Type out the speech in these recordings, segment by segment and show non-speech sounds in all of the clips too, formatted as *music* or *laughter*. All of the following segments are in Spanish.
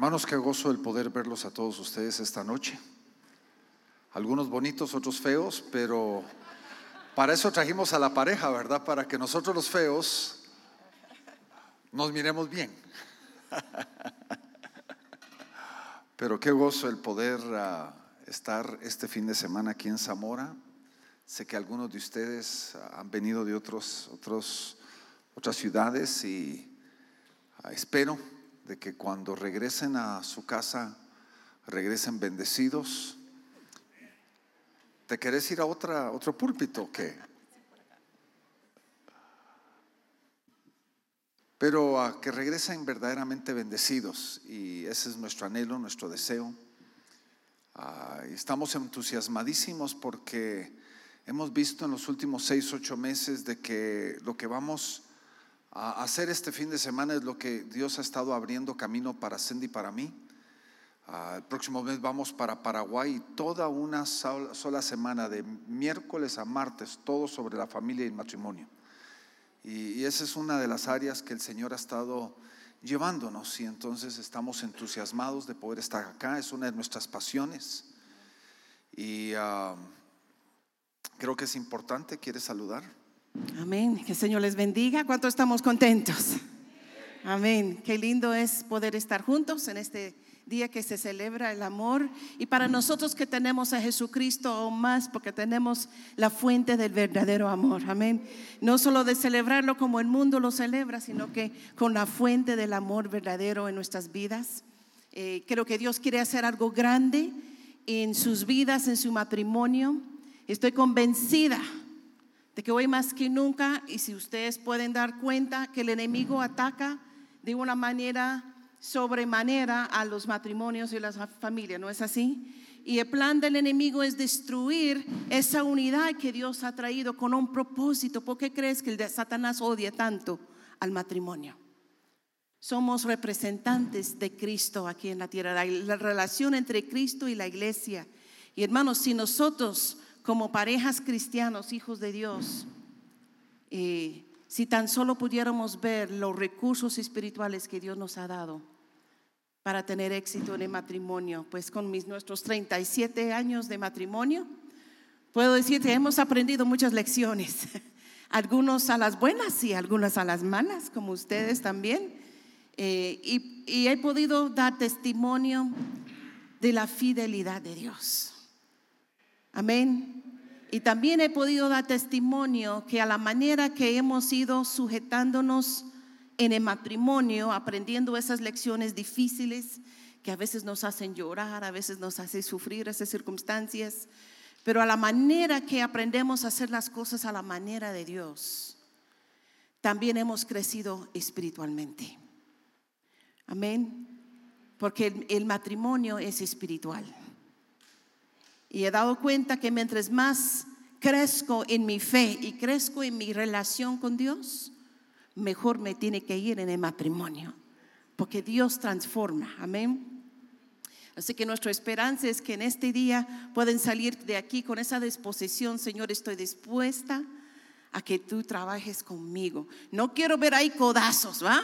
Hermanos, qué gozo el poder verlos a todos ustedes esta noche. Algunos bonitos, otros feos, pero para eso trajimos a la pareja, ¿verdad? Para que nosotros los feos nos miremos bien. *laughs* Pero qué gozo el poder ah, estar este fin de semana aquí en Zamora. Sé que algunos de ustedes han venido de otros, otros, otras ciudades y ah, espero de que cuando regresen a su casa, regresen bendecidos. ¿Te querés ir a otro púlpito o qué? Pero a que regresen verdaderamente bendecidos y ese es nuestro anhelo, nuestro deseo. Ah, estamos entusiasmadísimos porque hemos visto en los últimos seis, ocho meses de que lo que vamos hacer este fin de semana es lo que Dios ha estado abriendo camino para Cindy y para mí. Ah, el próximo mes vamos para Paraguay toda una sola, semana, de miércoles a martes, todo sobre la familia y el matrimonio. Y, y, esa es una de las áreas que el Señor ha estado llevándonos y entonces estamos entusiasmados de poder estar acá, es una de nuestras pasiones. Y ah, creo que es importante, ¿quieres saludar? Amén. Que el Señor les bendiga. ¿Cuánto estamos contentos? Amén. Qué lindo es poder estar juntos en este día que se celebra el amor. Y para nosotros que tenemos a Jesucristo aún más, porque tenemos la fuente del verdadero amor. Amén. No solo de celebrarlo como el mundo lo celebra, sino que con la fuente del amor verdadero en nuestras vidas. Eh, creo que Dios quiere hacer algo grande en sus vidas, en su matrimonio. Estoy convencida de que hoy más que nunca, y si ustedes pueden dar cuenta, que el enemigo ataca de una manera sobremanera a los matrimonios y las familias, ¿no es así? Y el plan del enemigo es destruir esa unidad que Dios ha traído con un propósito. ¿Por qué crees que el Satanás odia tanto al matrimonio? Somos representantes de Cristo aquí en la tierra, la relación entre Cristo y la iglesia. Y hermanos, si nosotros como parejas cristianos, hijos de Dios, eh, si tan solo pudiéramos ver los recursos espirituales que Dios nos ha dado para tener éxito en el matrimonio, pues con mis nuestros 37 años de matrimonio, puedo decir que hemos aprendido muchas lecciones, *laughs* algunos a las buenas y algunas a las malas, como ustedes también, eh, y he podido dar testimonio de la fidelidad de Dios. Amén. Y también he podido dar testimonio que a la manera que hemos ido sujetándonos en el matrimonio, aprendiendo esas lecciones difíciles que a veces nos hacen llorar, a veces nos hacen sufrir esas circunstancias, pero a la manera que aprendemos a hacer las cosas a la manera de Dios, también hemos crecido espiritualmente. Amén. Porque el, matrimonio es espiritual. Y he dado cuenta que mientras más crezco en mi fe y crezco en mi relación con Dios, mejor me tiene que ir en el matrimonio, porque Dios transforma. Amén. Así que nuestra esperanza es que en este día pueden salir de aquí con esa disposición, Señor, estoy dispuesta a que tú trabajes conmigo. No quiero ver ahí codazos, ¿va?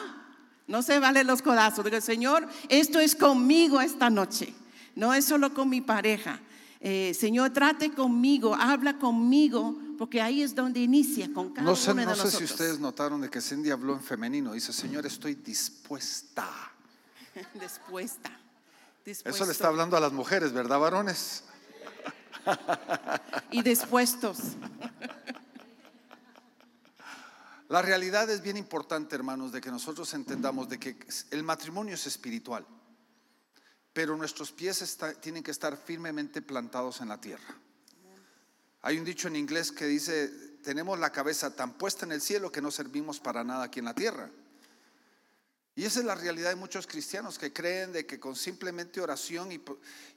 No se valen los codazos. Digo, Señor, esto es conmigo esta noche. No es solo con mi pareja. Eh, Señor, trate conmigo, habla conmigo, porque ahí es donde inicia con cada no sé, uno de no nosotros. sé si ustedes notaron de que Cindy habló en femenino. Dice, Señor, estoy dispuesta. *laughs* dispuesta. Eso le está hablando a las mujeres, ¿verdad, varones? y dispuestos. *laughs* La realidad es bien importante, hermanos, de que nosotros entendamos de que el matrimonio es espiritual pero nuestros pies tienen que estar firmemente plantados en la tierra. Hay un dicho en inglés que dice, tenemos la cabeza tan puesta en el cielo que no servimos para nada aquí en la tierra. Y esa es la realidad de muchos cristianos que creen de que con simplemente oración y,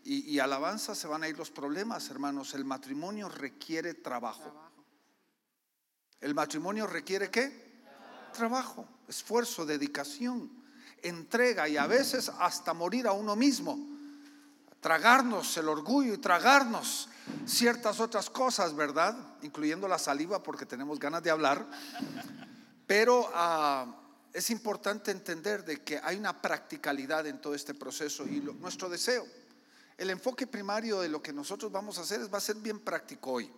y alabanza se van a ir los problemas, hermanos. El matrimonio requiere trabajo. ¿El matrimonio requiere qué? Trabajo, esfuerzo, dedicación entrega y a veces hasta morir a uno mismo. Tragarnos el orgullo y tragarnos ciertas otras cosas, ¿verdad? Incluyendo la saliva porque tenemos ganas de hablar. Pero ah, es importante entender de que hay una practicalidad en todo este proceso y nuestro deseo, el enfoque primario de lo que nosotros vamos a hacer es, va a ser bien práctico hoy.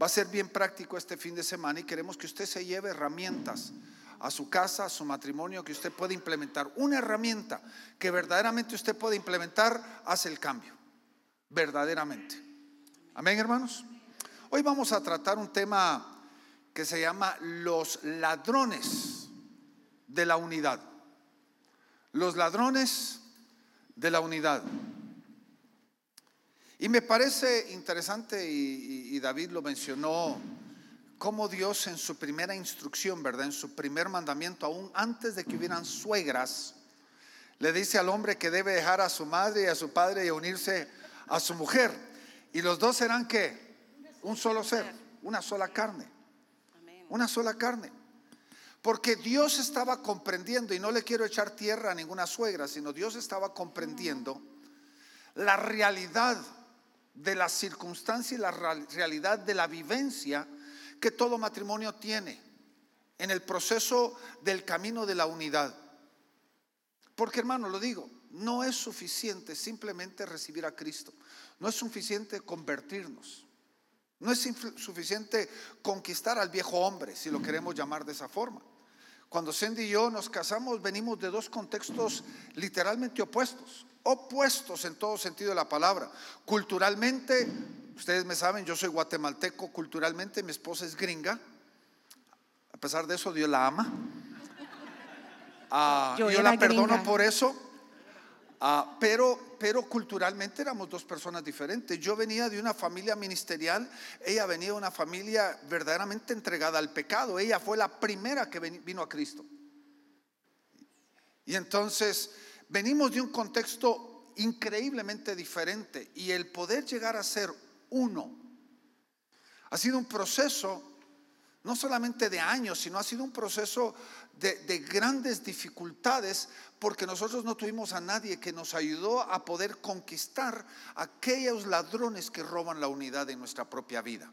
Va a ser bien práctico este fin de semana y queremos que usted se lleve herramientas a su casa, a su matrimonio, que usted pueda implementar. Una herramienta que verdaderamente usted puede implementar hace el cambio. Verdaderamente. Amén, hermanos. Hoy vamos a tratar un tema que se llama los ladrones de la unidad. Los ladrones de la unidad. Y me parece interesante, y, David lo mencionó, cómo Dios en su primera instrucción, ¿verdad? En su primer mandamiento, aún antes de que hubieran suegras, le dice al hombre que debe dejar a su madre y a su padre y unirse a su mujer. Y los dos serán que un solo ser, una sola carne. Una sola carne. Porque Dios estaba comprendiendo, y no le quiero echar tierra a ninguna suegra, sino Dios estaba comprendiendo la realidad de la circunstancia y la realidad de la vivencia que todo matrimonio tiene en el proceso del camino de la unidad. Porque hermano, lo digo, no es suficiente simplemente recibir a Cristo, no es suficiente convertirnos, no es suficiente conquistar al viejo hombre, si lo queremos llamar de esa forma. Cuando Cindy y yo nos casamos, venimos de dos contextos literalmente opuestos opuestos en todo sentido de la palabra. Culturalmente, ustedes me saben, yo soy guatemalteco, culturalmente mi esposa es gringa. A pesar de eso, Dios la ama. Ah, yo, la perdono por eso. Ah, pero, pero culturalmente éramos dos personas diferentes. Yo venía de una familia ministerial, ella venía de una familia verdaderamente entregada al pecado. Ella fue la primera que vino a Cristo. Y entonces venimos de un contexto increíblemente diferente y el poder llegar a ser uno ha sido un proceso no solamente de años, sino ha sido un proceso de, grandes dificultades porque nosotros no tuvimos a nadie que nos ayudó a poder conquistar aquellos ladrones que roban la unidad de nuestra propia vida.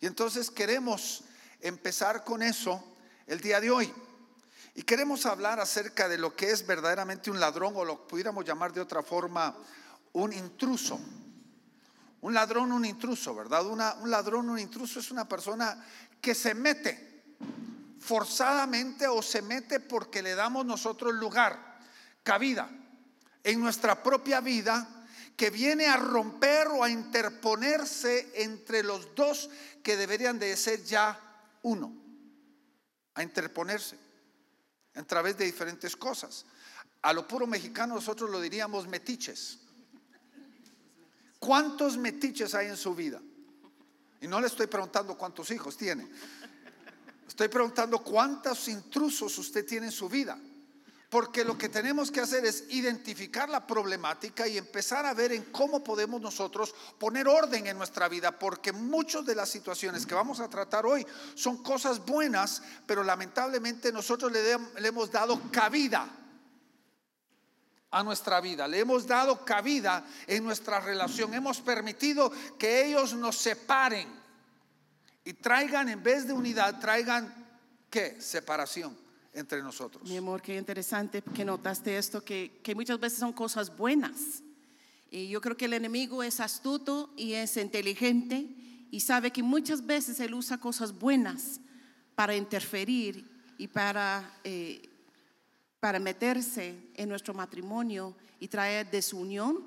Y entonces queremos empezar con eso el día de hoy. Y queremos hablar acerca de lo que es verdaderamente un ladrón o lo pudiéramos llamar de otra forma un intruso. Un ladrón, un intruso, ¿verdad? un ladrón, un intruso es una persona que se mete forzadamente o se mete porque le damos nosotros lugar, cabida en nuestra propia vida que viene a romper o a interponerse entre los dos que deberían de ser ya uno, a interponerse a través de diferentes cosas. A lo puro mexicano nosotros lo diríamos metiches. ¿Cuántos metiches hay en su vida? Y no le estoy preguntando cuántos hijos tiene. Estoy preguntando cuántos intrusos usted tiene en su vida. Porque lo que tenemos que hacer es identificar la problemática y empezar a ver en cómo podemos nosotros poner orden en nuestra vida, porque muchas de las situaciones que vamos a tratar hoy son cosas buenas, pero lamentablemente nosotros le, le hemos dado cabida a nuestra vida, le hemos dado cabida en nuestra relación, hemos permitido que ellos nos separen y traigan en vez de unidad, traigan qué? Separación entre nosotros. Mi amor, qué interesante que notaste esto, que, que muchas veces son cosas buenas. Y yo creo que el enemigo es astuto y es inteligente y sabe que muchas veces él usa cosas buenas para interferir y para, eh, para meterse en nuestro matrimonio y traer desunión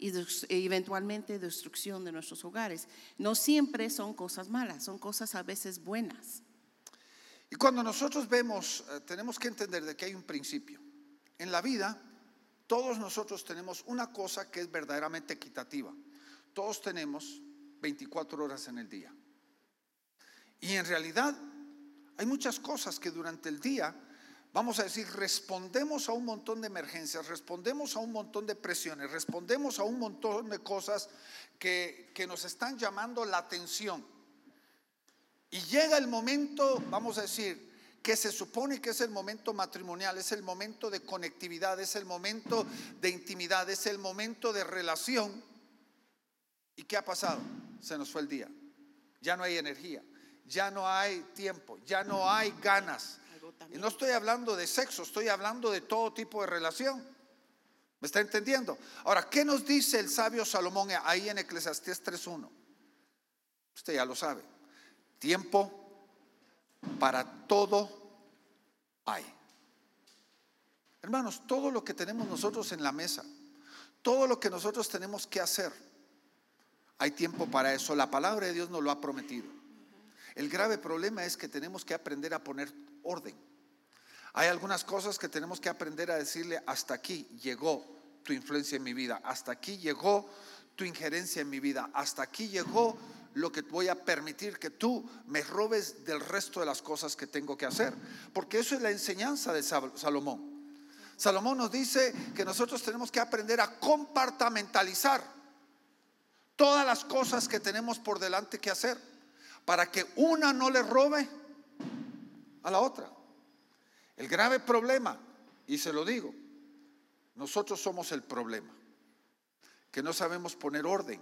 y e eventualmente destrucción de nuestros hogares. No siempre son cosas malas, son cosas a veces buenas. Y cuando nosotros vemos, eh, tenemos que entender de que hay un principio. En la vida, todos nosotros tenemos una cosa que es verdaderamente equitativa. Todos tenemos 24 horas en el día. Y en realidad hay muchas cosas que durante el día, vamos a decir, respondemos a un montón de emergencias, respondemos a un montón de presiones, respondemos a un montón de cosas que, que nos están llamando la atención. Y llega el momento, vamos a decir, que se supone que es el momento matrimonial, es el momento de conectividad, es el momento de intimidad, es el momento de relación. ¿Y qué ha pasado? Se nos fue el día. Ya no hay energía, ya no hay tiempo, ya no hay ganas. Y no estoy hablando de sexo, estoy hablando de todo tipo de relación. ¿Me está entendiendo? Ahora, ¿qué nos dice el sabio Salomón ahí en Eclesiastés 3.1? Usted ya lo sabe. Tiempo para todo hay. Hermanos, todo lo que tenemos nosotros en la mesa, todo lo que nosotros tenemos que hacer, hay tiempo para eso. La palabra de Dios nos lo ha prometido. El grave problema es que tenemos que aprender a poner orden. Hay algunas cosas que tenemos que aprender a decirle, hasta aquí llegó tu influencia en mi vida, hasta aquí llegó tu injerencia en mi vida, hasta aquí llegó lo que voy a permitir que tú me robes del resto de las cosas que tengo que hacer. Porque eso es la enseñanza de Salomón. Salomón nos dice que nosotros tenemos que aprender a compartamentalizar todas las cosas que tenemos por delante que hacer para que una no le robe a la otra. El grave problema, y se lo digo, nosotros somos el problema, que no sabemos poner orden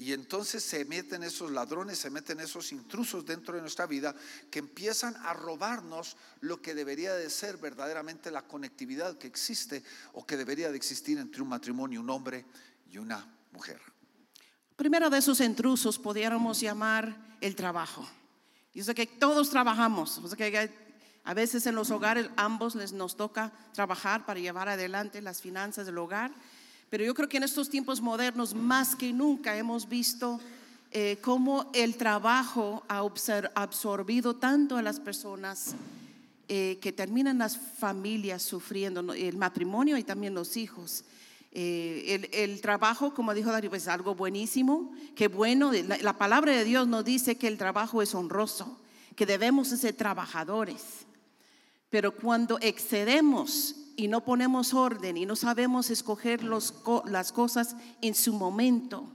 y entonces se meten esos ladrones, se meten esos intrusos dentro de nuestra vida que empiezan a robarnos lo que debería de ser verdaderamente la conectividad que existe o que debería de existir entre un matrimonio, un hombre y una mujer. Primero de esos intrusos pudiéramos llamar el trabajo. Yo sé que todos trabajamos, que a veces en los hogares ambos les nos toca trabajar para llevar adelante las finanzas del hogar pero yo creo que en estos tiempos modernos, más que nunca, hemos visto eh, cómo el trabajo ha absorbido tanto a las personas eh, que terminan las familias sufriendo, el matrimonio y también los hijos. Eh, el, trabajo, como dijo Darío, es algo buenísimo, que bueno, la, palabra de Dios nos dice que el trabajo es honroso, que debemos ser trabajadores. Pero cuando excedemos y no ponemos orden y no sabemos escoger las cosas en su momento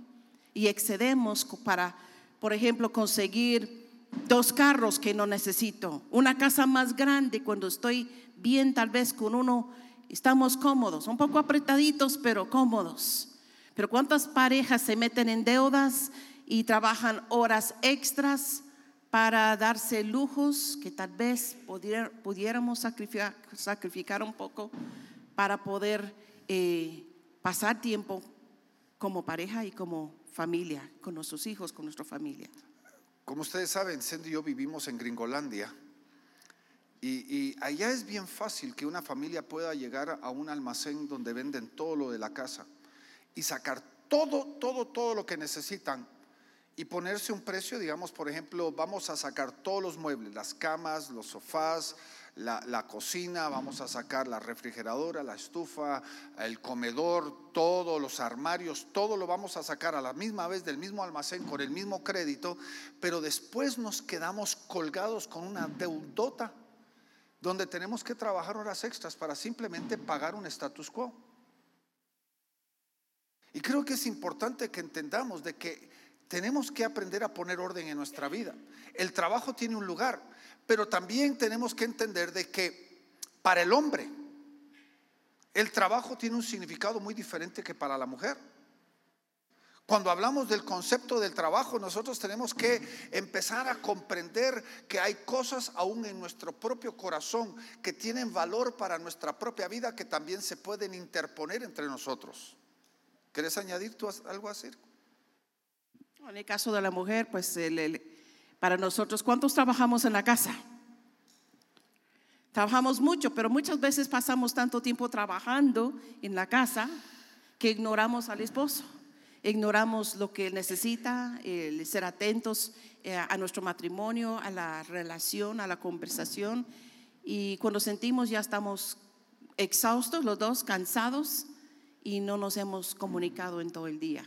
y excedemos para, por ejemplo, conseguir dos carros que no necesito, una casa más grande cuando estoy bien tal vez con uno, estamos cómodos, un poco apretaditos pero cómodos. Pero ¿cuántas parejas se meten en deudas y trabajan horas extras para darse lujos que tal vez pudiéramos sacrificar, un poco para poder eh, pasar tiempo como pareja y como familia, con nuestros hijos, con nuestra familia. Como ustedes saben, Sandy y yo vivimos en Gringolandia y, y, allá es bien fácil que una familia pueda llegar a un almacén donde venden todo lo de la casa y sacar todo, todo, todo lo que necesitan y ponerse un precio, digamos, por ejemplo, vamos a sacar todos los muebles, las camas, los sofás, la, cocina, vamos a sacar la refrigeradora, la estufa, el comedor, todos los armarios, todo lo vamos a sacar a la misma vez del mismo almacén con el mismo crédito, pero después nos quedamos colgados con una deudota donde tenemos que trabajar horas extras para simplemente pagar un status quo. Y creo que es importante que entendamos de que tenemos que aprender a poner orden en nuestra vida. El trabajo tiene un lugar, pero también tenemos que entender de que para el hombre el trabajo tiene un significado muy diferente que para la mujer. Cuando hablamos del concepto del trabajo, nosotros tenemos que empezar a comprender que hay cosas aún en nuestro propio corazón que tienen valor para nuestra propia vida que también se pueden interponer entre nosotros. ¿Quieres añadir tú algo así? En el caso de la mujer, pues para nosotros, ¿cuántos trabajamos en la casa? Trabajamos mucho, pero muchas veces pasamos tanto tiempo trabajando en la casa que ignoramos al esposo, ignoramos lo que necesita, el ser atentos eh, a nuestro matrimonio, a la relación, a la conversación. Y cuando sentimos ya estamos exhaustos, los dos cansados, y no nos hemos comunicado en todo el día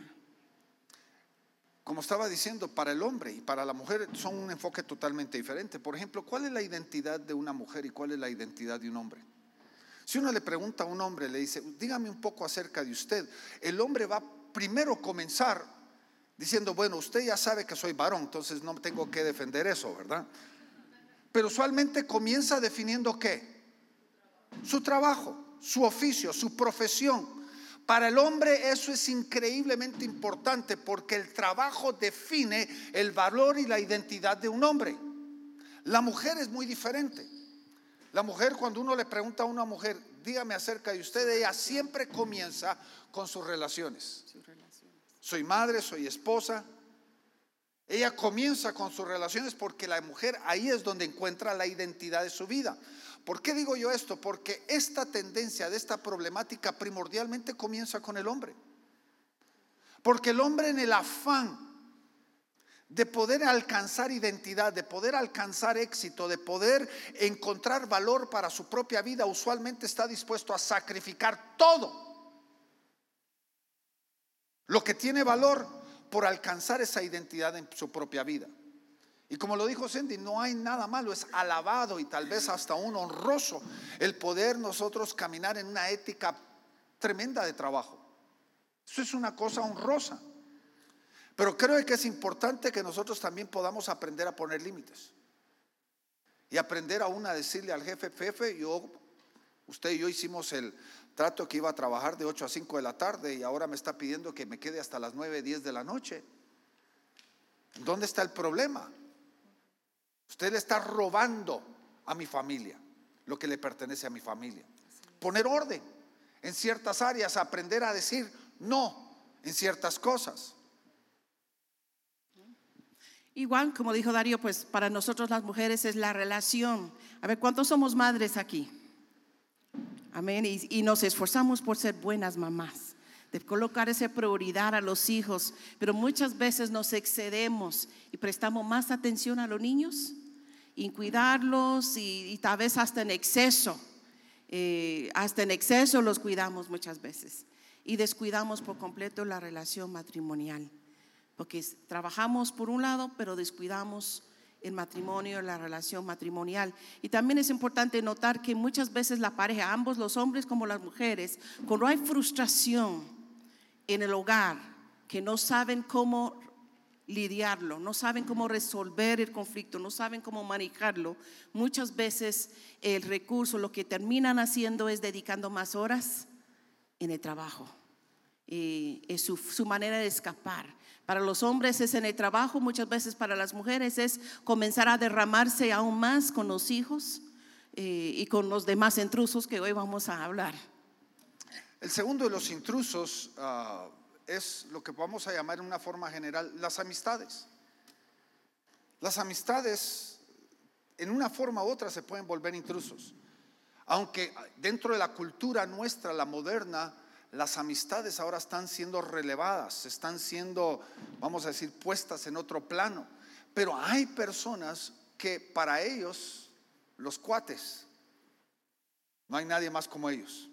como estaba diciendo, para el hombre y para la mujer son un enfoque totalmente diferente. Por ejemplo, ¿cuál es la identidad de una mujer y cuál es la identidad de un hombre? Si uno le pregunta a un hombre, le dice, dígame un poco acerca de usted, el hombre va primero comenzar diciendo, bueno, usted ya sabe que soy varón, entonces no tengo que defender eso, ¿verdad? Pero usualmente comienza definiendo qué? Su trabajo, su oficio, su profesión. Para el hombre eso es increíblemente importante porque el trabajo define el valor y la identidad de un hombre. La mujer es muy diferente. La mujer, cuando uno le pregunta a una mujer, dígame acerca de usted, ella siempre comienza con sus relaciones. Soy madre, soy esposa. Ella comienza con sus relaciones porque la mujer ahí es donde encuentra la identidad de su vida. ¿Por qué digo yo esto? Porque esta tendencia de esta problemática primordialmente comienza con el hombre. Porque el hombre en el afán de poder alcanzar identidad, de poder alcanzar éxito, de poder encontrar valor para su propia vida, usualmente está dispuesto a sacrificar todo lo que tiene valor por alcanzar esa identidad en su propia vida. Y como lo dijo Cindy, no hay nada malo, es alabado y tal vez hasta un honroso el poder nosotros caminar en una ética tremenda de trabajo. Eso es una cosa honrosa. Pero creo que es importante que nosotros también podamos aprender a poner límites. Y aprender aún a decirle al jefe, jefe, yo, usted y yo hicimos el trato que iba a trabajar de 8 a 5 de la tarde y ahora me está pidiendo que me quede hasta las 9, 10 de la noche. ¿Dónde está el problema? Usted le está robando a mi familia lo que le pertenece a mi familia. Poner orden en ciertas áreas, aprender a decir no en ciertas cosas. Igual, como dijo Darío, pues para nosotros las mujeres es la relación. A ver, ¿cuántos somos madres aquí? Amén. Y, nos esforzamos por ser buenas mamás, de colocar esa prioridad a los hijos, pero muchas veces nos excedemos y prestamos más atención a los niños, y cuidarlos y, tal vez hasta en exceso. Eh, hasta en exceso los cuidamos muchas veces y descuidamos por completo la relación matrimonial porque trabajamos por un lado, pero descuidamos el matrimonio, la relación matrimonial. Y también es importante notar que muchas veces la pareja, ambos los hombres como las mujeres, cuando hay frustración en el hogar, que no saben cómo lidiarlo, no saben cómo resolver el conflicto, no saben cómo manejarlo, muchas veces el recurso lo que terminan haciendo es dedicando más horas en el trabajo. Y es su, su manera de escapar. Para los hombres es en el trabajo, muchas veces para las mujeres es comenzar a derramarse aún más con los hijos eh, y con los demás intrusos que hoy vamos a hablar. El segundo de los intrusos ah, es lo que vamos a llamar en una forma general las amistades. Las amistades en una forma u otra se pueden volver intrusos. Aunque dentro de la cultura nuestra, la moderna, las amistades ahora están siendo relevadas, están siendo, vamos a decir, puestas en otro plano. Pero hay personas que para ellos, los cuates, no hay nadie más como ellos.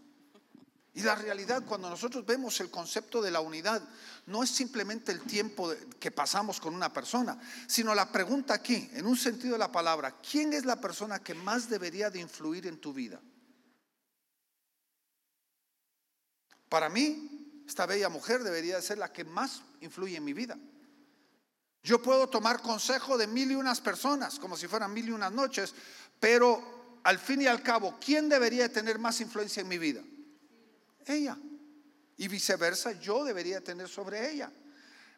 Y la realidad, cuando nosotros vemos el concepto de la unidad, no es simplemente el tiempo que pasamos con una persona, sino la pregunta aquí, en un sentido de la palabra, ¿quién es la persona que más debería de influir en tu vida? Para mí, esta bella mujer debería ser la que más influye en mi vida. Yo puedo tomar consejo de mil y unas personas, como si fueran mil y unas noches, pero al fin y al cabo, ¿quién debería tener más influencia en mi vida? Ella. Y viceversa, yo debería tener sobre ella.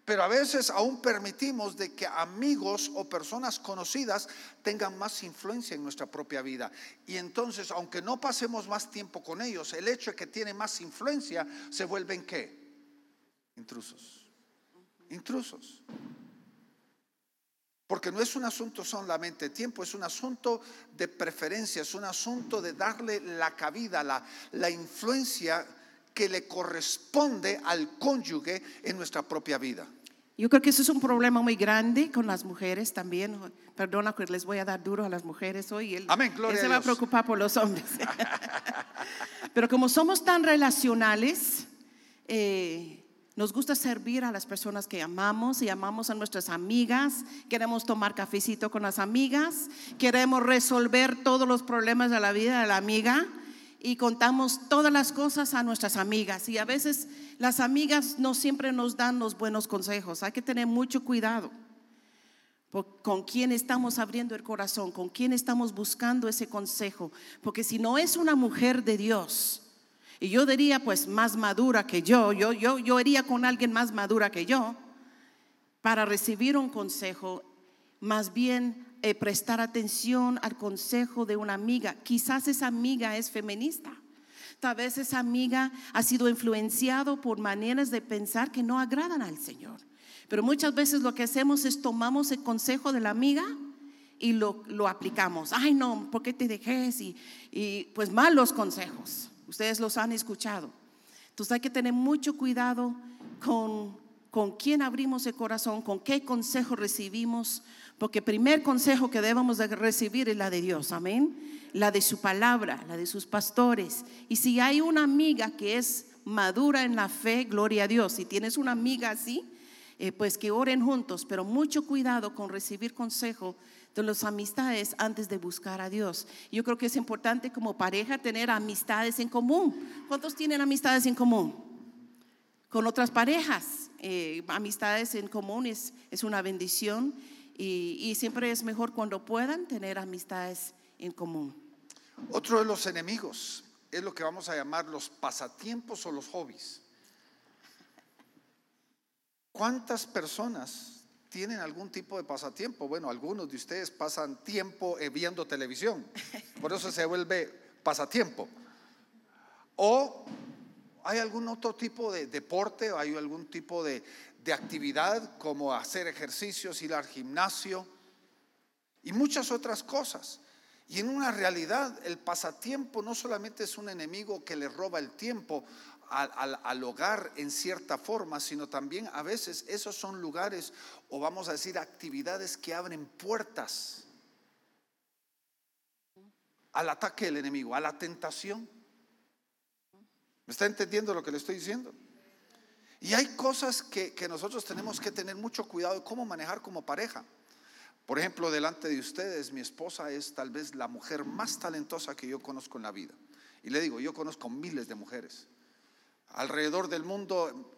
Pero a veces aún permitimos de que amigos o personas conocidas tengan más influencia en nuestra propia vida. Y entonces, aunque no pasemos más tiempo con ellos, el hecho de que tiene más influencia se vuelven qué? Intrusos. Intrusos. Porque no es un asunto solamente de tiempo, es un asunto de preferencia, es un asunto de darle la cabida, la, la influencia que le corresponde al cónyuge en nuestra propia vida. Yo creo que eso es un problema muy grande con las mujeres también. Perdona que les voy a dar duro a las mujeres hoy. Él, Amén, gloria él se va a preocupar por los hombres. *laughs* Pero como somos tan relacionales, eh, nos gusta servir a las personas que amamos y amamos a nuestras amigas. Queremos tomar cafecito con las amigas. Queremos resolver todos los problemas de la vida de la amiga y contamos todas las cosas a nuestras amigas. Y a veces las amigas no siempre nos dan los buenos consejos. Hay que tener mucho cuidado con quién estamos abriendo el corazón, con quién estamos buscando ese consejo. Porque si no es una mujer de Dios, y yo diría pues más madura que yo, yo, yo, yo iría con alguien más madura que yo, para recibir un consejo, más bien eh, prestar atención al consejo de una amiga. Quizás esa amiga es feminista. Tal vez esa amiga ha sido influenciado por maneras de pensar que no agradan al Señor. Pero muchas veces lo que hacemos es tomamos el consejo de la amiga y lo, lo aplicamos. Ay, no, ¿por qué te dejes? Y, y pues malos consejos. Ustedes los han escuchado. Entonces hay que tener mucho cuidado con, con quién abrimos el corazón, con qué consejo recibimos, porque el primer consejo que debemos de recibir es la de Dios, amén. La de su palabra, la de sus pastores. Y si hay una amiga que es madura en la fe, gloria a Dios. Si tienes una amiga así, eh, pues que oren juntos, pero mucho cuidado con recibir consejo de las amistades antes de buscar a Dios. Yo creo que es importante como pareja tener amistades en común. ¿Cuántos tienen amistades en común? Con otras parejas. Eh, amistades en común es, es una bendición y, siempre es mejor cuando puedan tener amistades en común. Otro de los enemigos es lo que vamos a llamar los pasatiempos o los hobbies. ¿Cuántas personas tienen algún tipo de pasatiempo? Bueno, algunos de ustedes pasan tiempo eh, viendo televisión, por eso se vuelve pasatiempo. O hay algún otro tipo de deporte, o hay algún tipo de, de actividad como hacer ejercicios, ir al gimnasio y muchas otras cosas. Y en una realidad, el pasatiempo no solamente es un enemigo que le roba el tiempo al, al, al, hogar en cierta forma, sino también a veces esos son lugares o vamos a decir actividades que abren puertas al ataque del enemigo, a la tentación. ¿Me está entendiendo lo que le estoy diciendo? Y hay cosas que, nosotros tenemos que tener mucho cuidado de cómo manejar como pareja. Por ejemplo, delante de ustedes, mi esposa es tal vez la mujer más talentosa que yo conozco en la vida. Y le digo, yo conozco miles de mujeres. Alrededor del mundo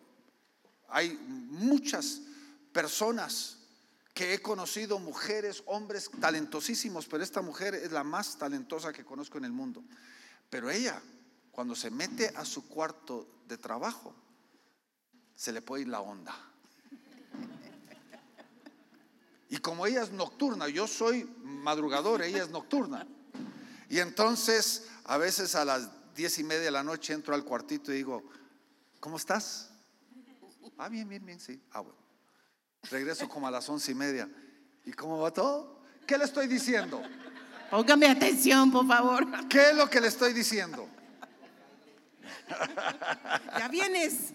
hay muchas personas que he conocido, mujeres, hombres talentosísimos, pero esta mujer es la más talentosa que conozco en el mundo. Pero ella, cuando se mete a su cuarto de trabajo, se le puede ir la onda. Y como ella es nocturna, yo soy madrugador, ella es nocturna. Y entonces a veces a las diez y media de la noche entro al cuartito y digo, ¿cómo estás? Ah, bien, bien, bien, sí. Ah, bueno. Regreso como a las once y media. ¿Y cómo va todo? ¿Qué le estoy diciendo? Póngame atención, por favor. ¿Qué es lo que le estoy diciendo? Ya vienes.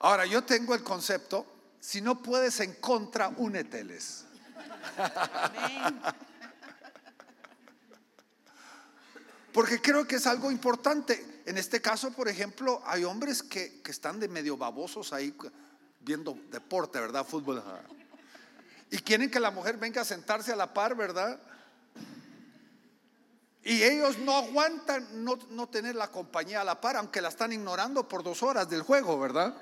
Ahora, yo tengo el concepto, si no puedes en contra, úneteles. Porque creo que es algo importante. En este caso, por ejemplo, hay hombres que, que están de medio babosos ahí viendo deporte, ¿verdad? Fútbol. Y quieren que la mujer venga a sentarse a la par, ¿verdad? Y ellos no aguantan no, no tener la compañía a la par, aunque la están ignorando por dos horas del juego, ¿verdad?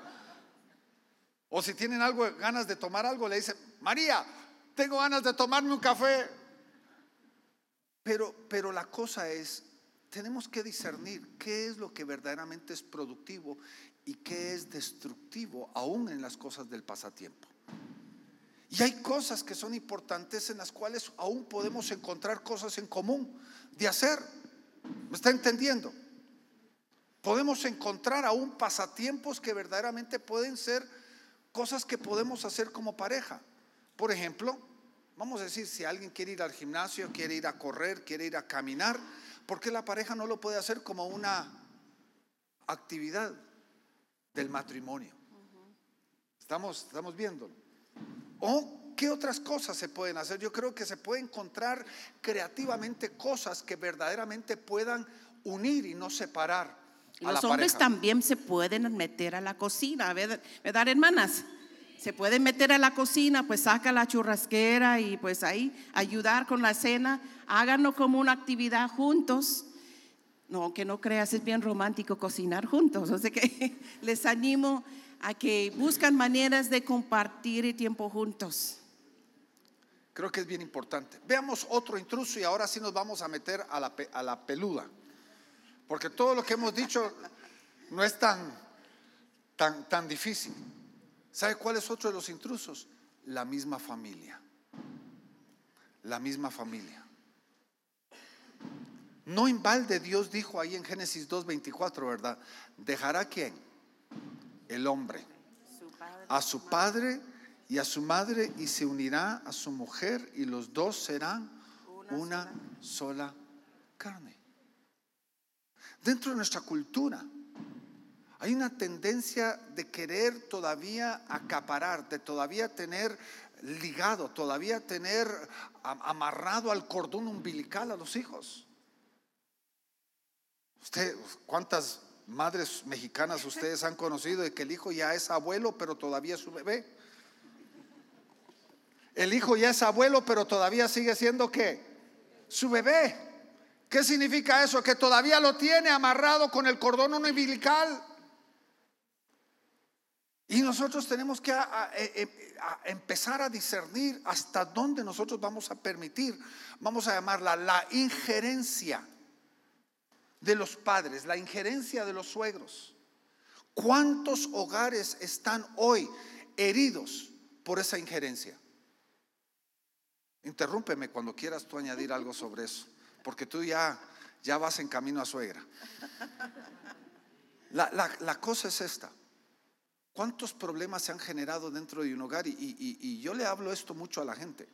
O si tienen algo, ganas de tomar algo, le dicen, María, tengo ganas de tomarme un café. Pero, pero la cosa es, tenemos que discernir qué es lo que verdaderamente es productivo y qué es destructivo, aún en las cosas del pasatiempo. Y hay cosas que son importantes en las cuales aún podemos encontrar cosas en común de hacer. ¿Me está entendiendo? Podemos encontrar aún pasatiempos que verdaderamente pueden ser cosas que podemos hacer como pareja. Por ejemplo, vamos a decir, si alguien quiere ir al gimnasio, quiere ir a correr, quiere ir a caminar, ¿por qué la pareja no lo puede hacer como una actividad del matrimonio? Estamos, estamos viéndolo. ¿O qué otras cosas se pueden hacer? Yo creo que se puede encontrar creativamente cosas que verdaderamente puedan unir y no separar. Los hombres pareja. también se pueden meter a la cocina, ¿verdad, ¿verdad, hermanas? Se pueden meter a la cocina, pues saca la churrasquera y pues ahí ayudar con la cena. Háganlo como una actividad juntos. No, que no creas, es bien romántico cocinar juntos. *laughs* Sea que les animo a que buscan maneras de compartir el tiempo juntos. Creo que es bien importante. Veamos otro intruso y ahora sí nos vamos a meter a la, pe- a la peluda. Porque todo lo que hemos dicho no es tan, tan, tan difícil. ¿Sabe cuál es otro de los intrusos? La misma familia. La misma familia. No en balde Dios dijo ahí en Génesis 2.24, ¿verdad? ¿Dejará quién? El hombre. A su padre y a su madre y se unirá a su mujer y los dos serán una, sola carne. Dentro de nuestra cultura hay una tendencia de querer todavía acaparar, de todavía tener ligado, todavía tener amarrado al cordón umbilical a los hijos. Usted, ¿cuántas madres mexicanas ustedes han conocido de que el hijo ya es abuelo, pero todavía es su bebé? El hijo ya es abuelo, pero todavía sigue siendo qué? Su bebé. ¿Qué significa eso? Que todavía lo tiene amarrado con el cordón umbilical. Y nosotros tenemos que e, e, empezar a discernir hasta dónde nosotros vamos a permitir, vamos a llamarla la injerencia de los padres, la injerencia de los suegros. ¿Cuántos hogares están hoy heridos por esa injerencia? Interrúmpeme cuando quieras tú añadir algo sobre eso, porque tú ya, ya vas en camino a suegra. la cosa es esta. ¿Cuántos problemas se han generado dentro de un hogar? Y, yo le hablo esto mucho a la gente.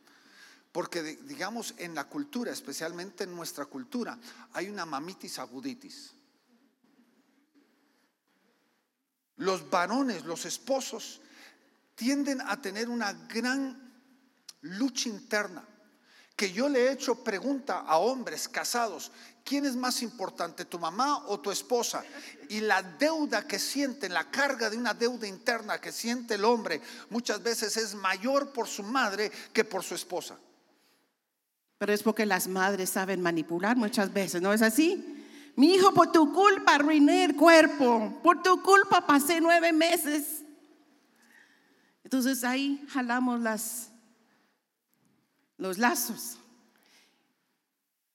Porque digamos en la cultura, especialmente en nuestra cultura, hay una mamitis aguditis. Los varones, los esposos, tienden a tener una gran lucha interna. Que yo le he hecho pregunta a hombres casados ¿quién es más importante, tu mamá o tu esposa? Y la deuda que sienten, la carga de una deuda interna que siente el hombre, muchas veces es mayor por su madre que por su esposa. Pero es porque las madres saben manipular muchas veces, ¿no es así? Mi hijo, por tu culpa arruiné el cuerpo, por tu culpa pasé nueve meses. Entonces ahí jalamos las, los lazos.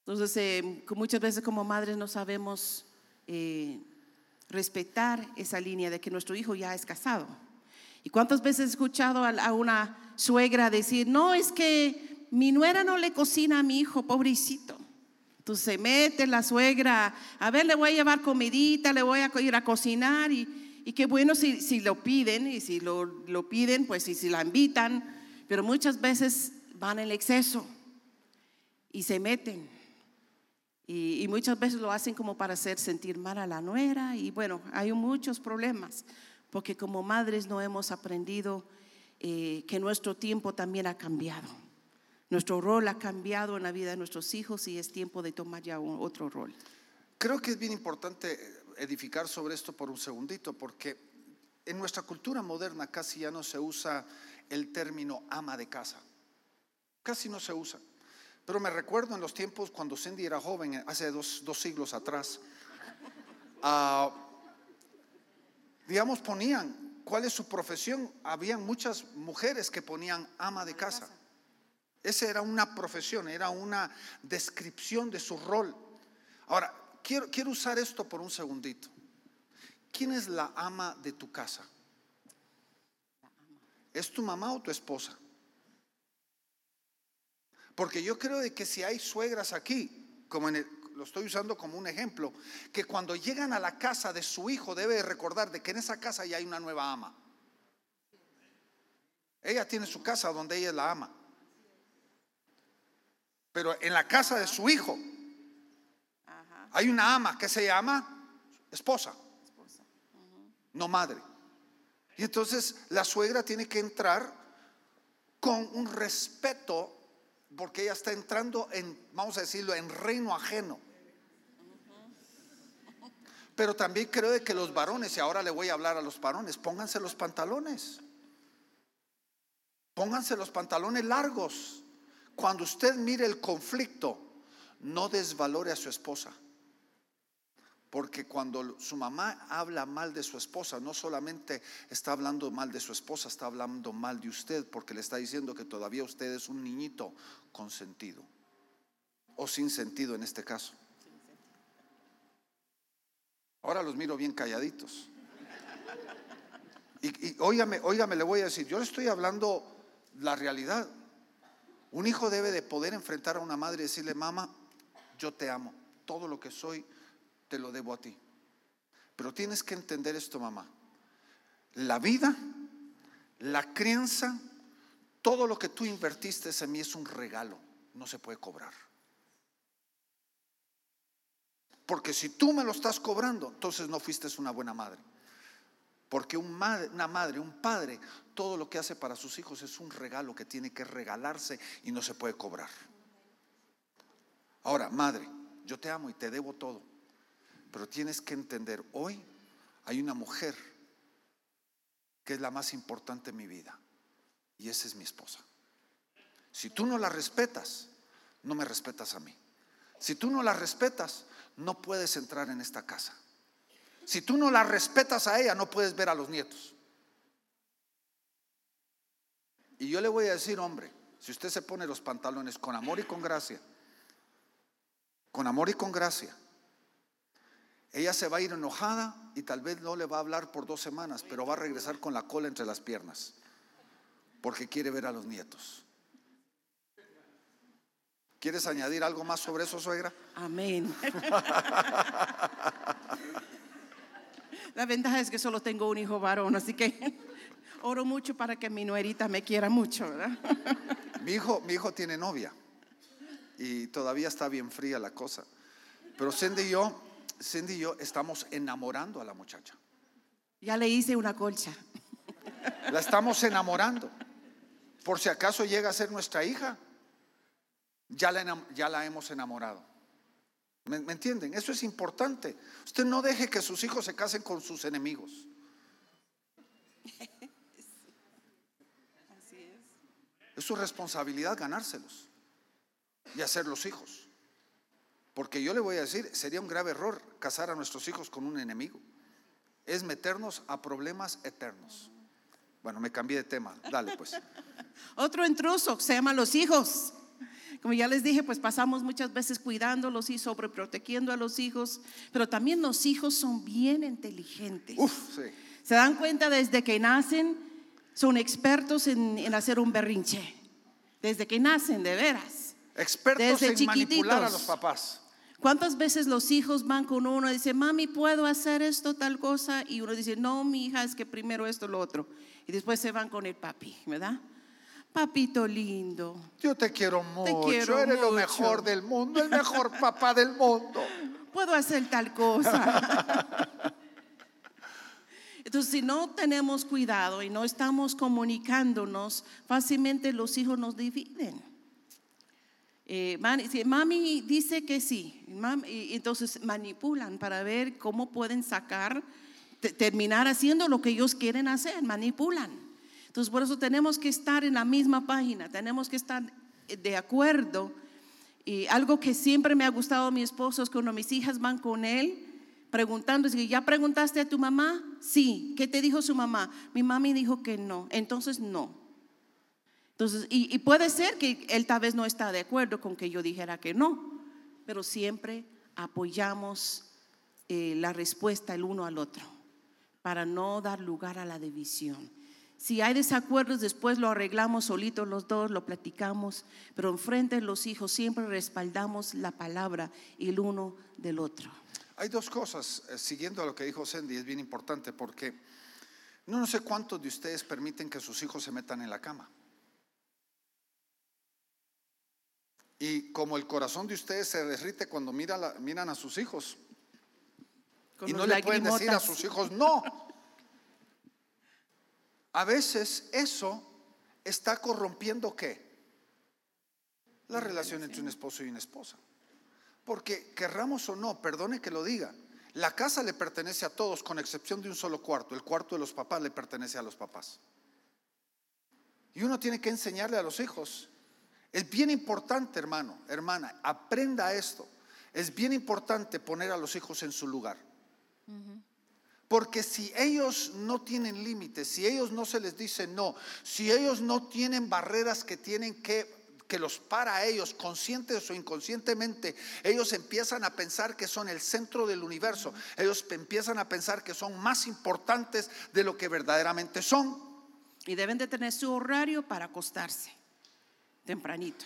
Entonces, eh, muchas veces como madres no sabemos eh, respetar esa línea de que nuestro hijo ya es casado. ¿Y cuántas veces he escuchado a, una suegra decir, no, es que mi nuera no le cocina a mi hijo, pobrecito? Entonces se mete la suegra, a ver, le voy a llevar comidita, le voy a ir a cocinar y, y qué bueno si, si, lo piden y si lo, lo piden, pues si, si la invitan, pero muchas veces van en exceso y se meten. Y, muchas veces lo hacen como para hacer sentir mal a la nuera. Y bueno, hay muchos problemas, porque como madres no hemos aprendido eh, que nuestro tiempo también ha cambiado. Nuestro rol ha cambiado en la vida de nuestros hijos y es tiempo de tomar ya otro rol. Creo que es bien importante edificar sobre esto por un segundito, porque en nuestra cultura moderna casi ya no se usa el término ama de casa. Casi no se usa. Pero me recuerdo en los tiempos cuando Cindy era joven, hace dos, siglos atrás, ah, digamos, ponían cuál es su profesión. Habían muchas mujeres que ponían ama de casa. Esa era una profesión, era una descripción de su rol. Ahora, quiero, quiero usar esto por un segundito. ¿Quién es la ama de tu casa? ¿Es tu mamá o tu esposa? Porque yo creo de que si hay suegras aquí, como lo estoy usando como un ejemplo, que cuando llegan a la casa de su hijo debe recordar de que en esa casa ya hay una nueva ama. Ella tiene su casa donde ella es la ama. Pero en la casa de su hijo hay una ama que se llama esposa, no madre. Y entonces la suegra tiene que entrar con un respeto porque ella está entrando en, vamos a decirlo, en reino ajeno. Pero también creo que los varones, y ahora le voy a hablar a los varones, pónganse los pantalones. Pónganse los pantalones largos. Cuando usted mire el conflicto, no desvalore a su esposa. Porque cuando su mamá habla mal de su esposa, no solamente está hablando mal de su esposa, está hablando mal de usted porque le está diciendo que todavía usted es un niñito con sentido. O sin sentido en este caso. Ahora los miro bien calladitos. Y, y óigame, óigame, le voy a decir, yo le estoy hablando la realidad. Un hijo debe de poder enfrentar a una madre y decirle, mamá, yo te amo, todo lo que soy te lo debo a ti. Pero tienes que entender esto, mamá. La vida, la crianza, todo lo que tú invertiste en mí es un regalo, no se puede cobrar. Porque si tú me lo estás cobrando, entonces no fuiste una buena madre. Porque una madre, un padre, todo lo que hace para sus hijos es un regalo que tiene que regalarse y no se puede cobrar. Ahora, madre, yo te amo y te debo todo. Pero tienes que entender, hoy hay una mujer que es la más importante en mi vida. Y esa es mi esposa. Si tú no la respetas, no me respetas a mí. Si tú no la respetas, no puedes entrar en esta casa. Si tú no la respetas a ella, no puedes ver a los nietos. Y yo le voy a decir, hombre, si usted se pone los pantalones con amor y con gracia, con amor y con gracia, ella se va a ir enojada y tal vez no le va a hablar por dos semanas, pero va a regresar con la cola entre las piernas, porque quiere ver a los nietos. ¿Quieres añadir algo más sobre eso, suegra? Amén. *laughs* La ventaja es que solo tengo un hijo varón, así que *laughs* oro mucho para que mi nuerita me quiera mucho, ¿verdad? *laughs* Mi hijo, mi hijo tiene novia y todavía está bien fría la cosa. Pero Cindy y yo, Cindy y yo estamos enamorando a la muchacha. Ya le hice una colcha. La estamos enamorando. Por si acaso llega a ser nuestra hija, ya la, ya la hemos enamorado. ¿Me, me entienden? Eso es importante. Usted no deje que sus hijos se casen con sus enemigos. *laughs* Así es. Es su responsabilidad ganárselos y hacerlos hijos. Porque yo le voy a decir, sería un grave error casar a nuestros hijos con un enemigo. Es meternos a problemas eternos. Bueno, me cambié de tema. Dale pues. *laughs* Otro intruso se llama los hijos. Como ya les dije, pues pasamos muchas veces cuidándolos y sobreprotegiendo a los hijos, pero también los hijos son bien inteligentes. Uf, sí. Se dan cuenta desde que nacen, son expertos en, en hacer un berrinche. Desde que nacen, de veras. Expertos Desde en manipular a chiquititos. los papás. ¿Cuántas veces los hijos van con uno y dicen, mami, ¿puedo hacer esto, tal cosa? Y uno dice, no, mi hija, es que primero esto, lo otro. Y después se van con el papi, ¿verdad? Papito lindo, Yo te quiero mucho. quiero Eres lo mejor del mundo, el mejor *laughs* papá del mundo. puedo hacer tal cosa. *laughs* Entonces, si no tenemos cuidado y no estamos comunicándonos, fácilmente los hijos nos dividen. Eh, mami dice que sí, entonces manipulan para ver cómo pueden sacar, te- terminar haciendo lo que ellos quieren hacer, manipulan. Entonces, por eso tenemos que estar en la misma página, tenemos que estar eh, de acuerdo. Y algo que siempre me ha gustado a mi esposo es cuando mis hijas van con él preguntando, ¿ya preguntaste a tu mamá? Sí. ¿Qué te dijo su mamá? Mi mami dijo que no, entonces no. Entonces, y, puede ser que él tal vez no está de acuerdo con que yo dijera que no, pero siempre apoyamos eh, la respuesta el uno al otro para no dar lugar a la división. Si hay desacuerdos, después lo arreglamos solitos los dos, lo platicamos, pero enfrente de los hijos siempre respaldamos la palabra el uno del otro. Hay dos cosas, eh, siguiendo a lo que dijo Sandy, es bien importante porque no, no sé cuántos de ustedes permiten que sus hijos se metan en la cama. Y como el corazón de ustedes se derrite cuando mira la- miran a sus hijos Con y no le pueden decir a sus hijos no. A veces eso está corrompiendo qué? La relación entre un esposo y una esposa. Porque querramos o no, perdone que lo diga, la casa le pertenece a todos con excepción de un solo cuarto. El cuarto de los papás le pertenece a los papás. Y uno tiene que enseñarle a los hijos. Es bien importante, hermano, hermana, aprenda esto. Es bien importante poner a los hijos en su lugar. Porque si ellos no tienen límites, si ellos no se les dice no, si ellos no tienen barreras que tienen que que los para a ellos, conscientes o inconscientemente, ellos empiezan a pensar que son el centro del universo. Ellos empiezan a pensar que son más importantes de lo que verdaderamente son. Y deben de tener su horario para acostarse tempranito.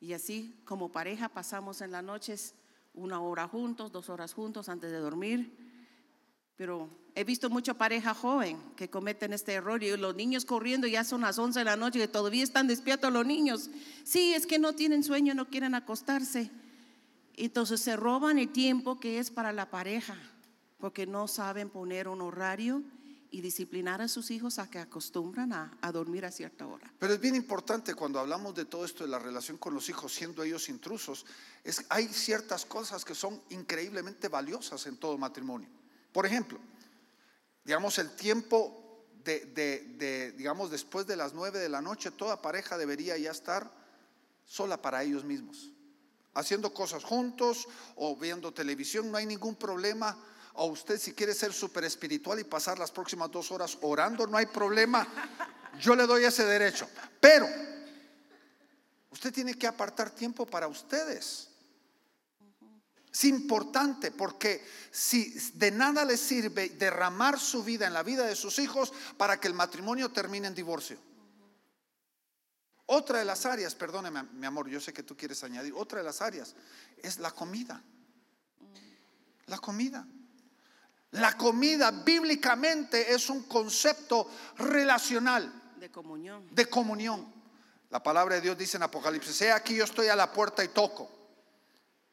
Y así como pareja pasamos en las noches una hora juntos, dos horas juntos antes de dormir. Pero he visto mucha pareja joven que cometen este error y los niños corriendo ya son las 11 de la noche y todavía están despiertos los niños. Sí, es que no tienen sueño, no quieren acostarse. Entonces se roban el tiempo que es para la pareja porque no saben poner un horario y disciplinar a sus hijos a que acostumbran a, a, dormir a cierta hora. Pero es bien importante cuando hablamos de todo esto de la relación con los hijos, siendo ellos intrusos, es, hay ciertas cosas que son increíblemente valiosas en todo matrimonio. Por ejemplo, digamos el tiempo de, de, de, digamos, después de las nueve de la noche, toda pareja debería ya estar sola para ellos mismos, haciendo cosas juntos o viendo televisión, no hay ningún problema o usted si quiere ser súper espiritual y pasar las próximas dos horas orando, no hay problema. Yo le doy ese derecho. Pero usted tiene que apartar tiempo para ustedes. Es importante porque si de nada le sirve derramar su vida en la vida de sus hijos para que el matrimonio termine en divorcio. Otra de las áreas, perdóneme mi amor, yo sé que tú quieres añadir, otra de las áreas es la comida. La comida. La comida bíblicamente es un concepto relacional. De comunión. De comunión. La palabra de Dios dice en Apocalipsis, he aquí yo estoy a la puerta y toco.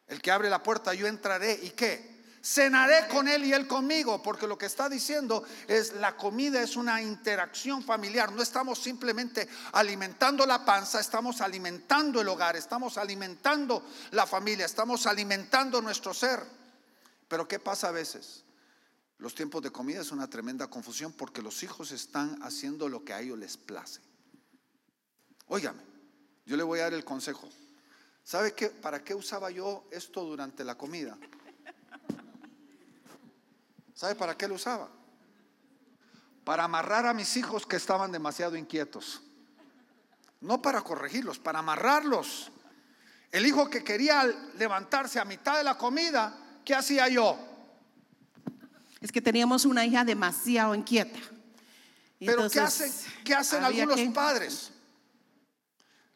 El que abre la puerta yo entraré y qué? Cenaré con él y él conmigo, porque lo que está diciendo es la comida es una interacción familiar. No estamos simplemente alimentando la panza, estamos alimentando el hogar, estamos alimentando la familia, estamos alimentando nuestro ser. Pero ¿qué pasa a veces? Los tiempos de comida es una tremenda confusión porque los hijos están haciendo lo que a ellos les place. Óigame, yo le voy a dar el consejo. ¿Sabe qué? ¿Para qué usaba yo esto durante la comida? ¿Sabe para qué lo usaba? Para amarrar a mis hijos que estaban demasiado inquietos. No para corregirlos, para amarrarlos. El hijo que quería levantarse a mitad de la comida, ¿qué hacía yo? Es que teníamos una hija demasiado inquieta. Pero Entonces, ¿qué hacen, qué hacen algunos que... padres?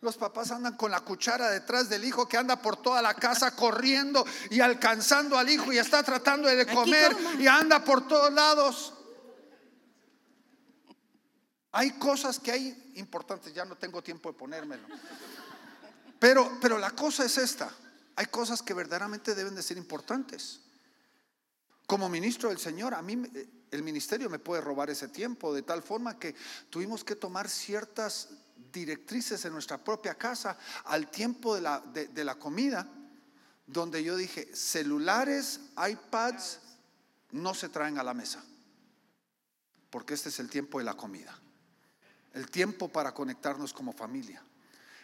Los papás andan con la cuchara detrás del hijo que anda por toda la casa *laughs* corriendo y alcanzando al hijo y está tratando de comer y anda por todos lados. Hay cosas que hay importantes, ya no tengo tiempo de ponérmelo. Pero, pero la cosa es esta, hay cosas que verdaderamente deben de ser importantes. Como ministro del Señor, a mí el ministerio me puede robar ese tiempo de tal forma que tuvimos que tomar ciertas directrices en nuestra propia casa al tiempo de la, de la comida, donde yo dije, celulares, iPads, no se traen a la mesa, porque este es el tiempo de la comida, el tiempo para conectarnos como familia.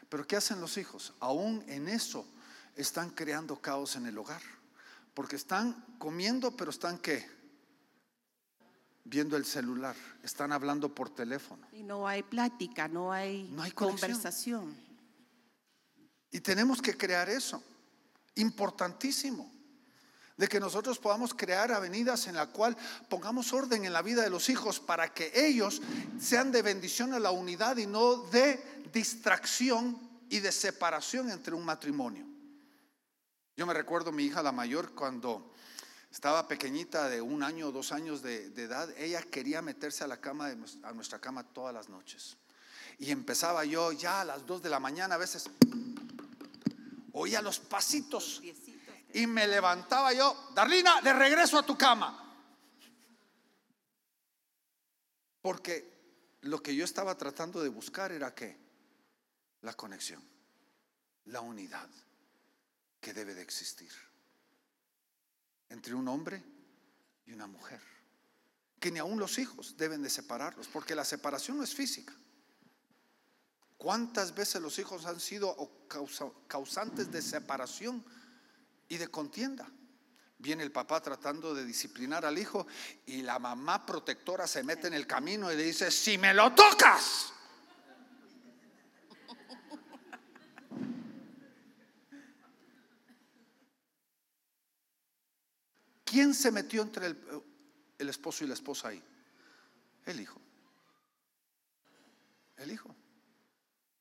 Pero ¿qué hacen los hijos? Aún en eso están creando caos en el hogar. Porque están comiendo, pero están qué? Viendo el celular, están hablando por teléfono. Y no hay plática, no hay, no hay conversación. Y tenemos que crear eso, importantísimo, de que nosotros podamos crear avenidas en la cual pongamos orden en la vida de los hijos para que ellos sean de bendición a la unidad y no de distracción y de separación entre un matrimonio. Yo me recuerdo mi hija la mayor cuando estaba pequeñita de un año o dos años de, edad, ella quería meterse a la cama, a nuestra cama todas las noches. Y empezaba yo ya a las dos de la mañana, a veces oía los pasitos y me levantaba yo, Darlina, de regreso a tu cama. Porque lo que yo estaba tratando de buscar era qué? La conexión, la unidad que debe de existir entre un hombre y una mujer. Que ni aun los hijos deben de separarlos, porque la separación no es física. ¿Cuántas veces los hijos han sido causantes de separación y de contienda? Viene el papá tratando de disciplinar al hijo y la mamá protectora se mete en el camino y le dice, si me lo tocas, ¿Quién se metió entre el, esposo y la esposa ahí? El hijo. El hijo.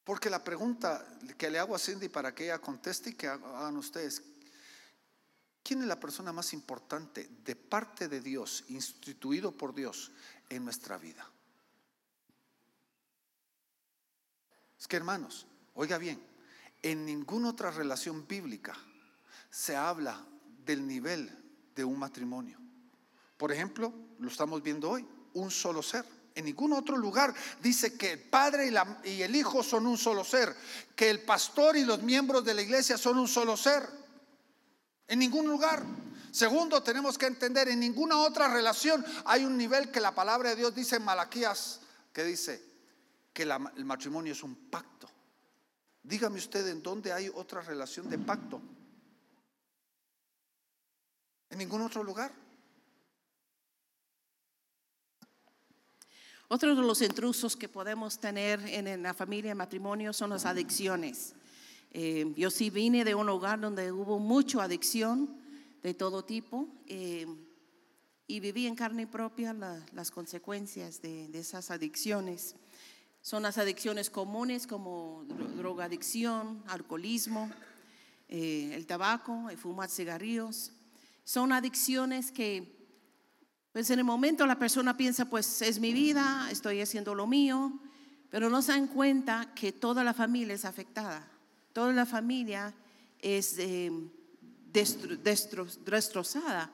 Porque la pregunta que le hago a Cindy para que ella conteste y que hagan ustedes, ¿quién es la persona más importante de parte de Dios, instituido por Dios en nuestra vida? Es que hermanos, oiga bien, en ninguna otra relación bíblica se habla del nivel de un matrimonio. Por ejemplo, lo estamos viendo hoy, un solo ser. En ningún otro lugar dice que el Padre y, el Hijo son un solo ser, que el pastor y los miembros de la iglesia son un solo ser. En ningún lugar. Segundo, tenemos que entender, en ninguna otra relación hay un nivel que la palabra de Dios dice en Malaquías, que dice que el matrimonio es un pacto. Dígame usted en dónde hay otra relación de pacto. En ningún otro lugar. Otro de los intrusos que podemos tener en, la familia y matrimonio son las adicciones. Eh, yo sí vine de un hogar donde hubo mucha adicción de todo tipo eh, y viví en carne propia las consecuencias de, esas adicciones. Son las adicciones comunes como drogadicción, alcoholismo, eh, el tabaco, el fumar cigarrillos. Son adicciones que pues en el momento la persona piensa, pues es mi vida, estoy haciendo lo mío, pero no se dan cuenta que toda la familia es afectada. Toda la familia es eh, destrozada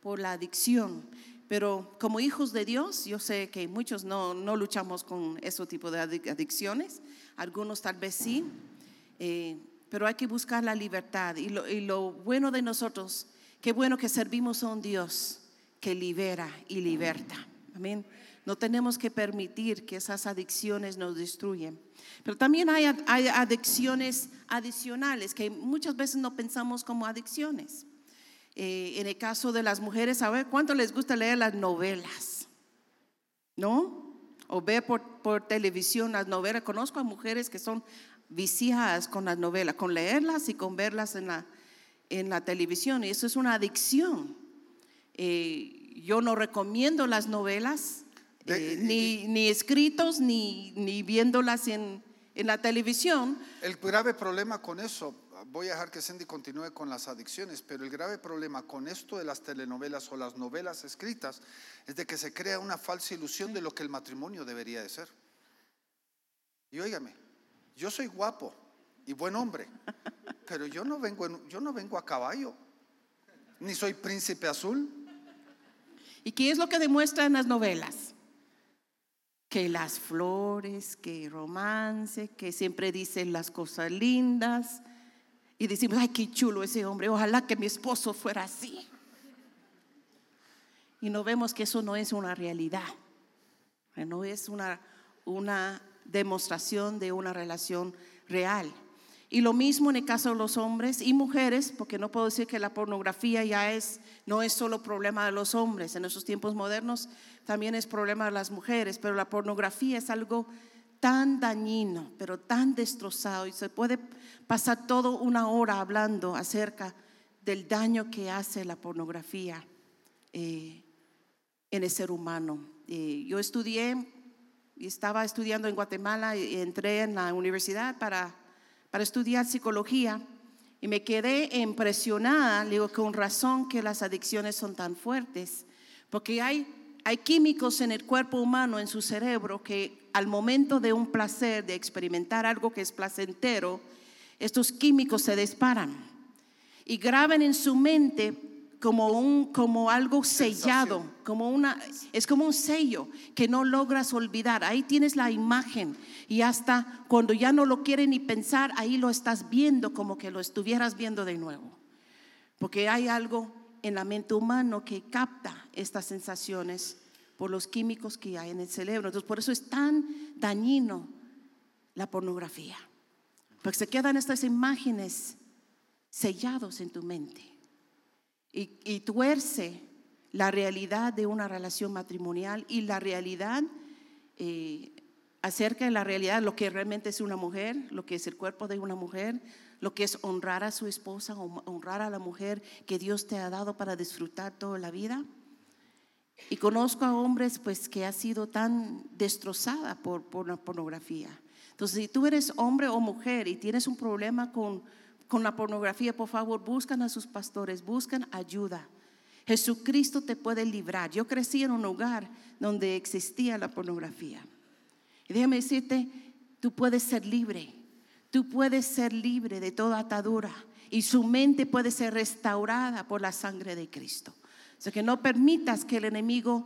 por la adicción. Pero como hijos de Dios, yo sé que muchos no, no luchamos con ese tipo de adicciones, algunos tal vez sí, eh, pero hay que buscar la libertad. Y lo, y lo bueno de nosotros, qué bueno que servimos a un Dios que libera y liberta. Amén. No tenemos que permitir que esas adicciones nos destruyan. Pero también hay, hay, adicciones adicionales que muchas veces no pensamos como adicciones. Eh, en el caso de las mujeres, a ver, ¿cuánto les gusta leer las novelas? ¿No? O ver por, por televisión las novelas. Conozco a mujeres que son viciadas con las novelas, con leerlas y con verlas en la, en la televisión. Y eso es una adicción. Eh, yo no recomiendo las novelas, eh, ni, ni, escritos, ni, ni viéndolas en, en, la televisión. El grave problema con eso, voy a dejar que Cindy continúe con las adicciones, pero el grave problema con esto de las telenovelas o las novelas escritas es de que se crea una falsa ilusión de lo que el matrimonio debería de ser. Y óigame, yo soy guapo y buen hombre, pero yo no vengo, yo no vengo a caballo, ni soy príncipe azul. ¿Y qué es lo que demuestran las novelas? Que las flores, que romance, que siempre dicen las cosas lindas. Y decimos, ay, qué chulo ese hombre, ojalá que mi esposo fuera así. Y no vemos que eso no es una realidad, no es una, una demostración de una relación real. Y lo mismo en el caso de los hombres y mujeres, porque no puedo decir que la pornografía ya es, no es solo problema de los hombres, en esos tiempos modernos también es problema de las mujeres, pero la pornografía es algo tan dañino, pero tan destrozado, y se puede pasar toda una hora hablando acerca del daño que hace la pornografía eh, en el ser humano. Eh, yo estudié, y estaba estudiando en Guatemala y entré en la universidad para para estudiar psicología y me quedé impresionada, digo, con razón que las adicciones son tan fuertes, porque hay, hay químicos en el cuerpo humano, en su cerebro, que al momento de un placer, de experimentar algo que es placentero, estos químicos se disparan y graban en su mente como, un, como algo sellado, como una, es como un sello que no logras olvidar. Ahí tienes la imagen y hasta cuando ya no lo quieres ni pensar, ahí lo estás viendo como que lo estuvieras viendo de nuevo. Porque hay algo en la mente humano que capta estas sensaciones por los químicos que hay en el cerebro. Entonces, por eso es tan dañino la pornografía. Porque se quedan estas imágenes sellados en tu mente y, tuerce la realidad de una relación matrimonial y la realidad eh, acerca de la realidad, lo que realmente es una mujer, lo que es el cuerpo de una mujer, lo que es honrar a su esposa, honrar a la mujer que Dios te ha dado para disfrutar toda la vida. Y conozco a hombres pues que ha sido tan destrozada por, por la pornografía. Entonces, si tú eres hombre o mujer y tienes un problema con, con la pornografía, por favor, buscan a sus pastores, buscan ayuda. Jesucristo te puede librar. Yo crecí en un hogar donde existía la pornografía. Y déjame decirte, tú puedes ser libre. Tú puedes ser libre de toda atadura y su mente puede ser restaurada por la sangre de Cristo. O sea que no permitas que el enemigo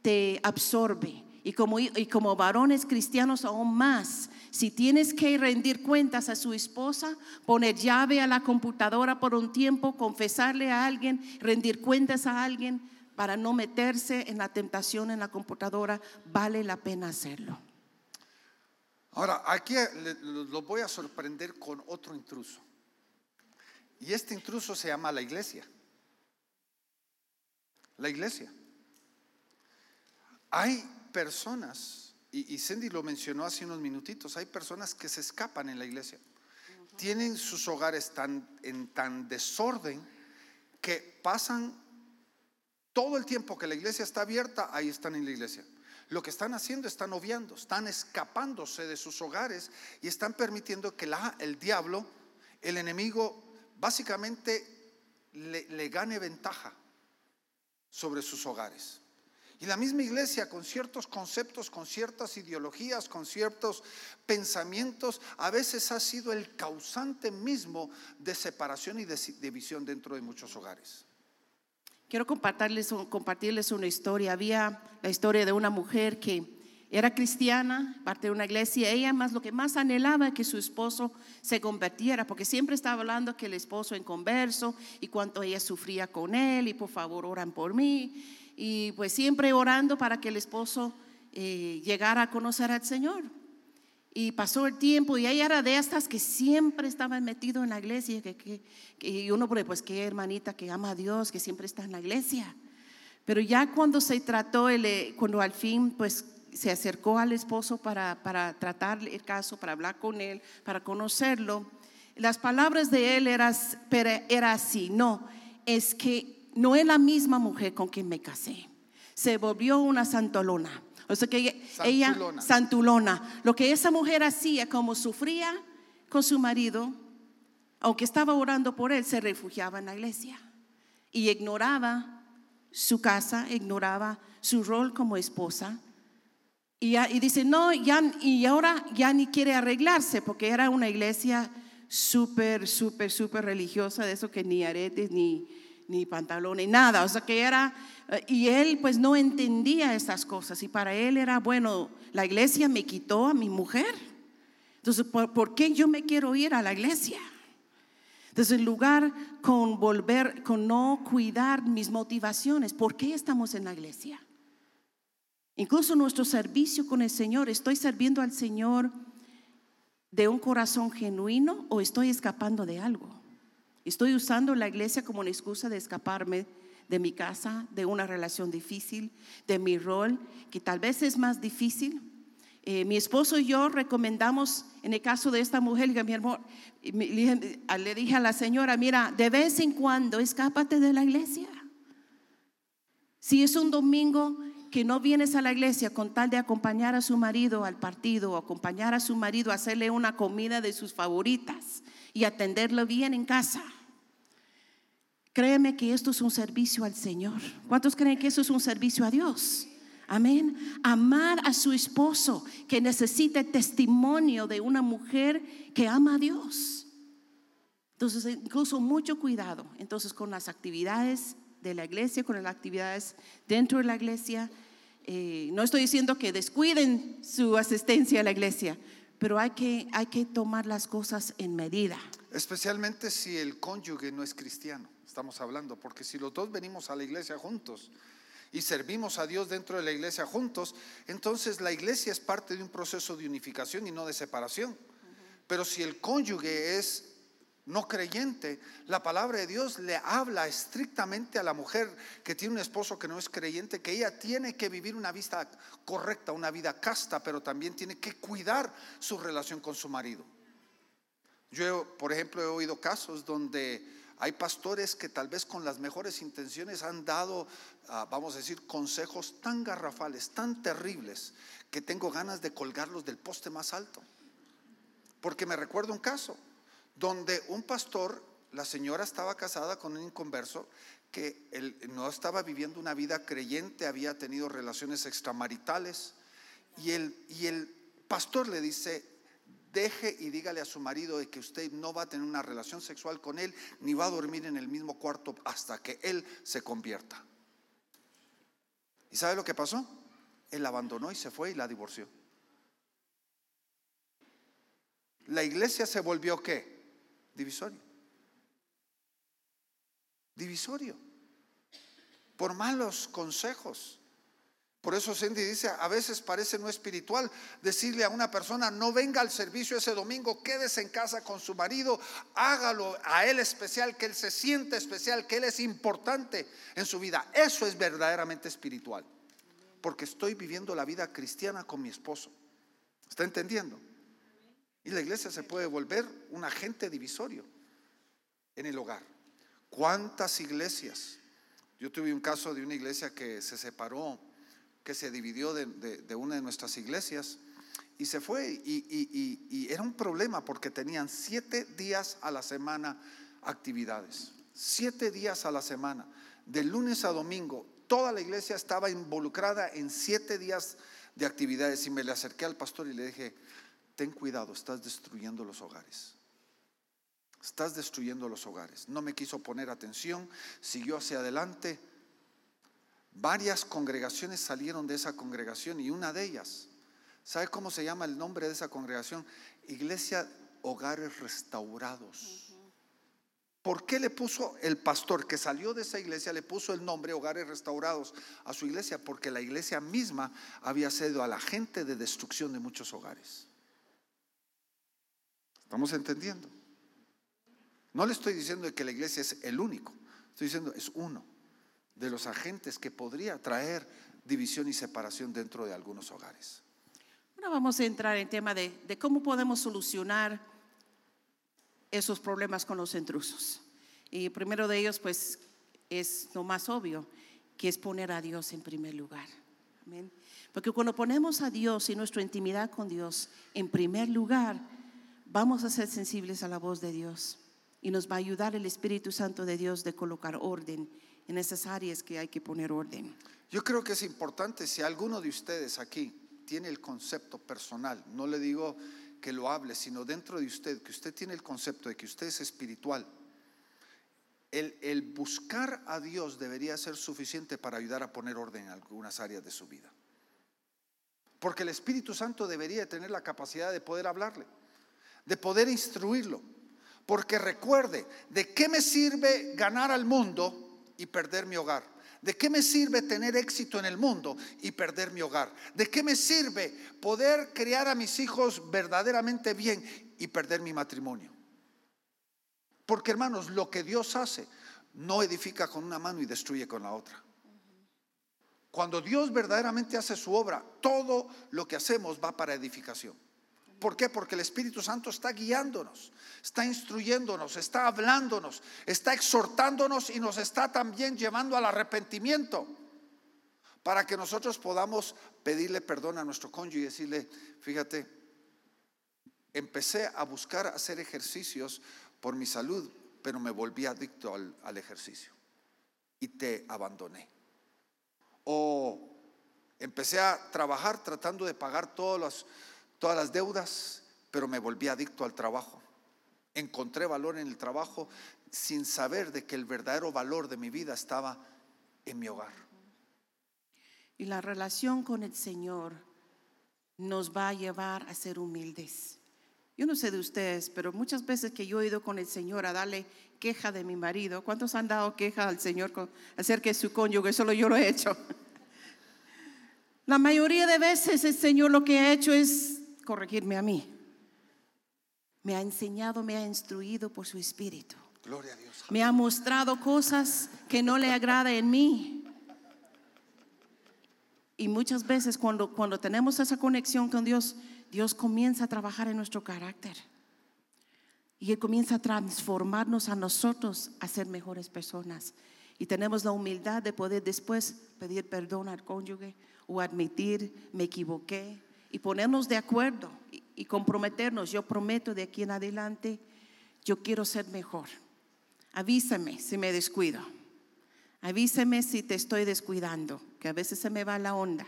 te absorbe. Y como, y como varones cristianos aún más, si tienes que rendir cuentas a su esposa, poner llave a la computadora por un tiempo, confesarle a alguien, rendir cuentas a alguien para no meterse en la tentación en la computadora, vale la pena hacerlo. Ahora, aquí lo voy a sorprender con otro intruso. Y este intruso se llama la iglesia. La iglesia. Hay personas, y, Cindy lo mencionó hace unos minutitos, hay personas que se escapan en la iglesia. Tienen sus hogares tan, en tan desorden que pasan todo el tiempo que la iglesia está abierta, ahí están en la iglesia. Lo que están haciendo están obviando, están escapándose de sus hogares y están permitiendo que el diablo, el enemigo, básicamente le gane ventaja sobre sus hogares. Y la misma iglesia con ciertos conceptos, con ciertas ideologías, con ciertos pensamientos, a veces ha sido el causante mismo de separación y de división dentro de muchos hogares. Quiero compartirles, una historia. Había la historia de una mujer que era cristiana, parte de una iglesia. Ella más lo que más anhelaba que su esposo se convirtiera, porque siempre estaba hablando que el esposo en converso y cuánto ella sufría con él y por favor oran por mí. Y pues siempre orando para que el esposo eh, llegara a conocer al Señor. Y pasó el tiempo y ella era de estas que siempre estaban metido en la iglesia. Que, que, y uno, pues qué hermanita que ama a Dios, que siempre está en la iglesia. Pero ya cuando se trató, el, cuando al fin pues se acercó al esposo para, para tratar el caso, para hablar con él, para conocerlo, las palabras de él eran era así, no, es que no es la misma mujer con quien me casé, se volvió una santolona. O sea que ella, santulona. Lo que esa mujer hacía, como sufría con su marido, aunque estaba orando por él, se refugiaba en la iglesia y ignoraba su casa, ignoraba su rol como esposa y, dice, no, ya, y ahora ya ni quiere arreglarse porque era una iglesia súper, súper, súper religiosa, de eso que ni aretes, ni, ni pantalones, nada. O sea que era, eh, y él pues no entendía estas cosas y para él era, bueno, la iglesia me quitó a mi mujer. Entonces, ¿por, ¿por qué yo me quiero ir a la iglesia? Entonces, en lugar con volver, con no cuidar mis motivaciones, ¿por qué estamos en la iglesia? Incluso nuestro servicio con el Señor, ¿estoy sirviendo al Señor de un corazón genuino o estoy escapando de algo? ¿Estoy usando la iglesia como una excusa de escaparme de mi casa, de una relación difícil, de mi rol, que tal vez es más difícil? Eh, mi esposo y yo recomendamos, en el caso de esta mujer, mi hermano, le dije a la señora, mira, de vez en cuando escápate de la iglesia. Si es un domingo, que no vienes a la iglesia con tal de acompañar a su marido al partido o acompañar a su marido a hacerle una comida de sus favoritas y atenderlo bien en casa. Créeme que esto es un servicio al Señor. ¿Cuántos creen que eso es un servicio a Dios? Amén. Amar a su esposo que necesita testimonio de una mujer que ama a Dios. Entonces, incluso mucho cuidado entonces con las actividades de la iglesia, con las actividades dentro de la iglesia, eh, no estoy diciendo que descuiden su asistencia a la iglesia, pero hay que, hay que tomar las cosas en medida. Especialmente si el cónyuge no es cristiano, estamos hablando, porque si los dos venimos a la iglesia juntos y servimos a Dios dentro de la iglesia juntos, entonces la iglesia es parte de un proceso de unificación y no de separación. Pero si el cónyuge es no creyente, la palabra de Dios le habla estrictamente a la mujer que tiene un esposo que no es creyente, que ella tiene que vivir una vida correcta, una vida casta, pero también tiene que cuidar su relación con su marido. Yo, por ejemplo, he oído casos donde hay pastores que tal vez con las mejores intenciones han dado, ah, vamos a decir, consejos tan garrafales, tan terribles, que tengo ganas de colgarlos del poste más alto. Porque me recuerdo un caso donde un pastor, la señora estaba casada con un inconverso que no estaba viviendo una vida creyente, había tenido relaciones extramaritales y el, y el pastor le dice, deje y dígale a su marido de que usted no va a tener una relación sexual con él ni va a dormir en el mismo cuarto hasta que él se convierta. ¿Y sabe lo que pasó? Él abandonó y se fue y la divorció. La iglesia se volvió qué? Divisorio. Divisorio. Por malos consejos. Por eso Cindy dice, a veces parece no espiritual decirle a una persona, no venga al servicio ese domingo, quédese en casa con su marido, hágalo a él especial, que él se siente especial, que él es importante en su vida. Eso es verdaderamente espiritual. Porque estoy viviendo la vida cristiana con mi esposo. ¿Está entendiendo? Y la iglesia se puede volver un agente divisorio en el hogar. ¿Cuántas iglesias? Yo tuve un caso de una iglesia que se separó que se dividió de, una de nuestras iglesias y se fue y, era un problema porque tenían siete días a la semana actividades, siete días a la semana, de lunes a domingo. Toda la iglesia estaba involucrada en siete días de actividades y me le acerqué al pastor y le dije, ten cuidado, estás destruyendo los hogares. Estás destruyendo los hogares. No me quiso poner atención, siguió hacia adelante Varias congregaciones salieron de esa congregación y una de ellas, ¿sabe cómo se llama el nombre de esa congregación? Iglesia Hogares Restaurados. ¿Por qué le puso el pastor que salió de esa iglesia, le puso el nombre Hogares Restaurados a su iglesia? Porque la iglesia misma había sido a la gente de destrucción de muchos hogares. ¿Estamos entendiendo? No le estoy diciendo que la iglesia es el único, estoy diciendo es uno de los agentes que podría traer división y separación dentro de algunos hogares. Ahora vamos a entrar en tema de, de cómo podemos solucionar esos problemas con los intrusos. Y primero de ellos, pues, es lo más obvio, que es poner a Dios en primer lugar. Amén. Porque cuando ponemos a Dios y nuestra intimidad con Dios en primer lugar, vamos a ser sensibles a la voz de Dios y nos va a ayudar el Espíritu Santo de Dios de colocar orden en esas áreas que hay que poner orden. Yo creo que es importante si alguno de ustedes aquí tiene el concepto personal, no le digo que lo hable, sino dentro de usted, que usted tiene el concepto de que usted es espiritual, el, el, buscar a Dios debería ser suficiente para ayudar a poner orden en algunas áreas de su vida. Porque el Espíritu Santo debería tener la capacidad de poder hablarle, de poder instruirlo. Porque recuerde, ¿de qué me sirve ganar al mundo y perder mi hogar? ¿De qué me sirve tener éxito en el mundo y perder mi hogar? ¿De qué me sirve poder criar a mis hijos verdaderamente bien y perder mi matrimonio? Porque hermanos, lo que Dios hace no edifica con una mano y destruye con la otra. Cuando Dios verdaderamente hace su obra, todo lo que hacemos va para edificación. ¿Por qué? Porque el Espíritu Santo está guiándonos, está instruyéndonos, está hablándonos, está exhortándonos y nos está también llevando al arrepentimiento para que nosotros podamos pedirle perdón a nuestro cónyuge y decirle, fíjate, empecé a buscar hacer ejercicios por mi salud, pero me volví adicto al, al ejercicio y te abandoné. O empecé a trabajar tratando de pagar todos los todas las deudas, pero me volví adicto al trabajo. Encontré valor en el trabajo sin saber de que el verdadero valor de mi vida estaba en mi hogar. Y la relación con el Señor nos va a llevar a ser humildes. Yo no sé de ustedes, pero muchas veces que yo he ido con el Señor a darle queja de mi marido, ¿cuántos han dado queja al Señor acerca de su cónyuge? Solo yo lo he hecho. *laughs* La mayoría de veces el Señor lo que ha hecho es corregirme a mí. Me ha enseñado, me ha instruido por su espíritu. Gloria a Dios. Me ha mostrado cosas que no le agrada en mí. Y muchas veces cuando, cuando tenemos esa conexión con Dios, Dios comienza a trabajar en nuestro carácter. Y Él comienza a transformarnos a nosotros a ser mejores personas. Y tenemos la humildad de poder después pedir perdón al cónyuge o admitir, me equivoqué, y ponernos de acuerdo y, comprometernos. Yo prometo de aquí en adelante, yo quiero ser mejor. Avísame si me descuido. Avísame si te estoy descuidando, que a veces se me va la onda.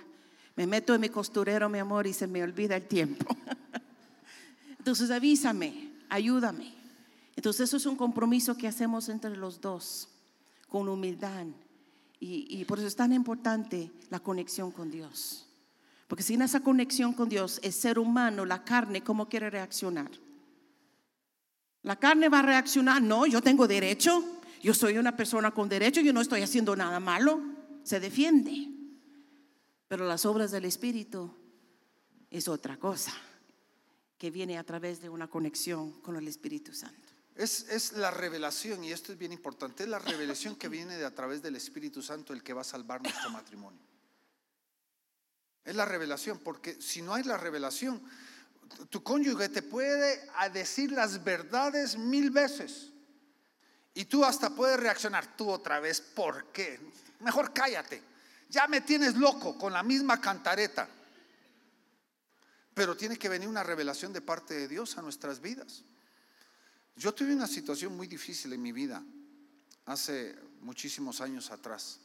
Me meto en mi costurero, mi amor, y se me olvida el tiempo. *laughs* Entonces avísame, ayúdame. Entonces eso es un compromiso que hacemos entre los dos, con humildad. Y por eso es tan importante la conexión con Dios. Porque sin esa conexión con Dios, el ser humano, la carne, ¿cómo quiere reaccionar? La carne va a reaccionar, no, yo tengo derecho, yo soy una persona con derecho, yo no estoy haciendo nada malo, se defiende. Pero las obras del Espíritu es otra cosa, que viene a través de una conexión con el Espíritu Santo. Es, es la revelación, y esto es bien importante, es la revelación que viene de a través del Espíritu Santo el que va a salvar nuestro matrimonio. Es la revelación, porque si no hay la revelación, tu cónyuge te puede decir las verdades mil veces. Y tú hasta puedes reaccionar, tú otra vez, ¿por qué? Mejor cállate. Ya me tienes loco con la misma cantareta. Pero tiene que venir una revelación de parte de Dios a nuestras vidas. Yo tuve una situación muy difícil en mi vida hace muchísimos años atrás,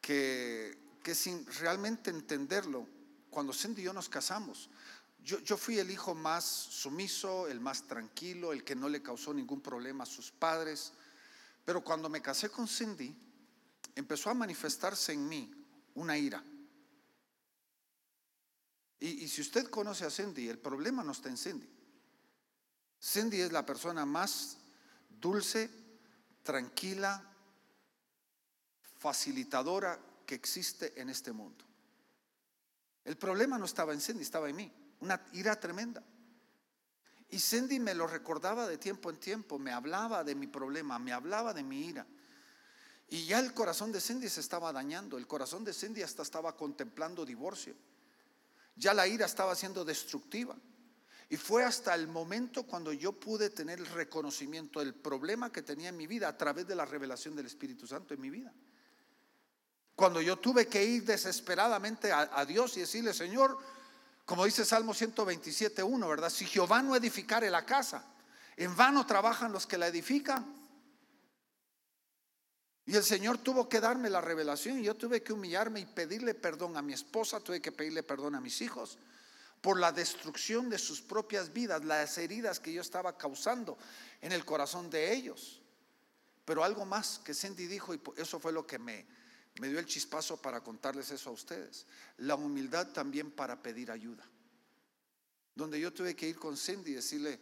que, que sin realmente entenderlo, cuando Cindy y yo nos casamos, yo, fui el hijo más sumiso, el más tranquilo, el que no le causó ningún problema a sus padres. Pero cuando me casé con Cindy, empezó a manifestarse en mí una ira. Y, si usted conoce a Cindy, el problema no está en Cindy. Cindy es la persona más dulce, tranquila, facilitadora que existe en este mundo. El problema no estaba en Cindy, estaba en mí una ira tremenda. Y Cindy me lo recordaba de tiempo en tiempo, me hablaba de mi problema, me hablaba de mi ira. Y ya el corazón de Cindy se estaba dañando, el corazón de Cindy hasta estaba contemplando divorcio. Ya la ira estaba siendo destructiva. Y fue hasta el momento cuando yo pude tener el reconocimiento del problema que tenía en mi vida a través de la revelación del Espíritu Santo en mi vida. Cuando yo tuve que ir desesperadamente a, Dios y decirle, Señor, como dice Salmo 127.1, ¿verdad? Si Jehová no edificare la casa, en vano trabajan los que la edifican. Y el Señor tuvo que darme la revelación y yo tuve que humillarme y pedirle perdón a mi esposa, tuve que pedirle perdón a mis hijos por la destrucción de sus propias vidas, las heridas que yo estaba causando en el corazón de ellos. Pero algo más que Cindy dijo, y eso fue lo que me, me dio el chispazo para contarles eso a ustedes. La humildad también para pedir ayuda. Donde yo tuve que ir con Cindy y decirle,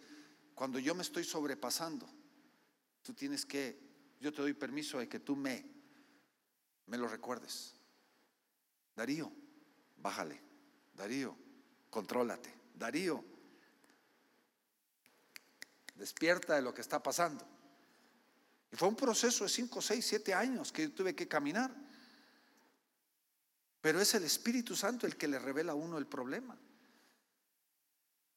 cuando yo me estoy sobrepasando, tú tienes que, yo te doy permiso de que tú me, me lo recuerdes. Darío, bájale. Darío, contrólate. Darío, despierta de lo que está pasando. Y fue un proceso de 5, 6, 7 años que yo tuve que caminar. Pero es el Espíritu Santo el que le revela a uno el problema.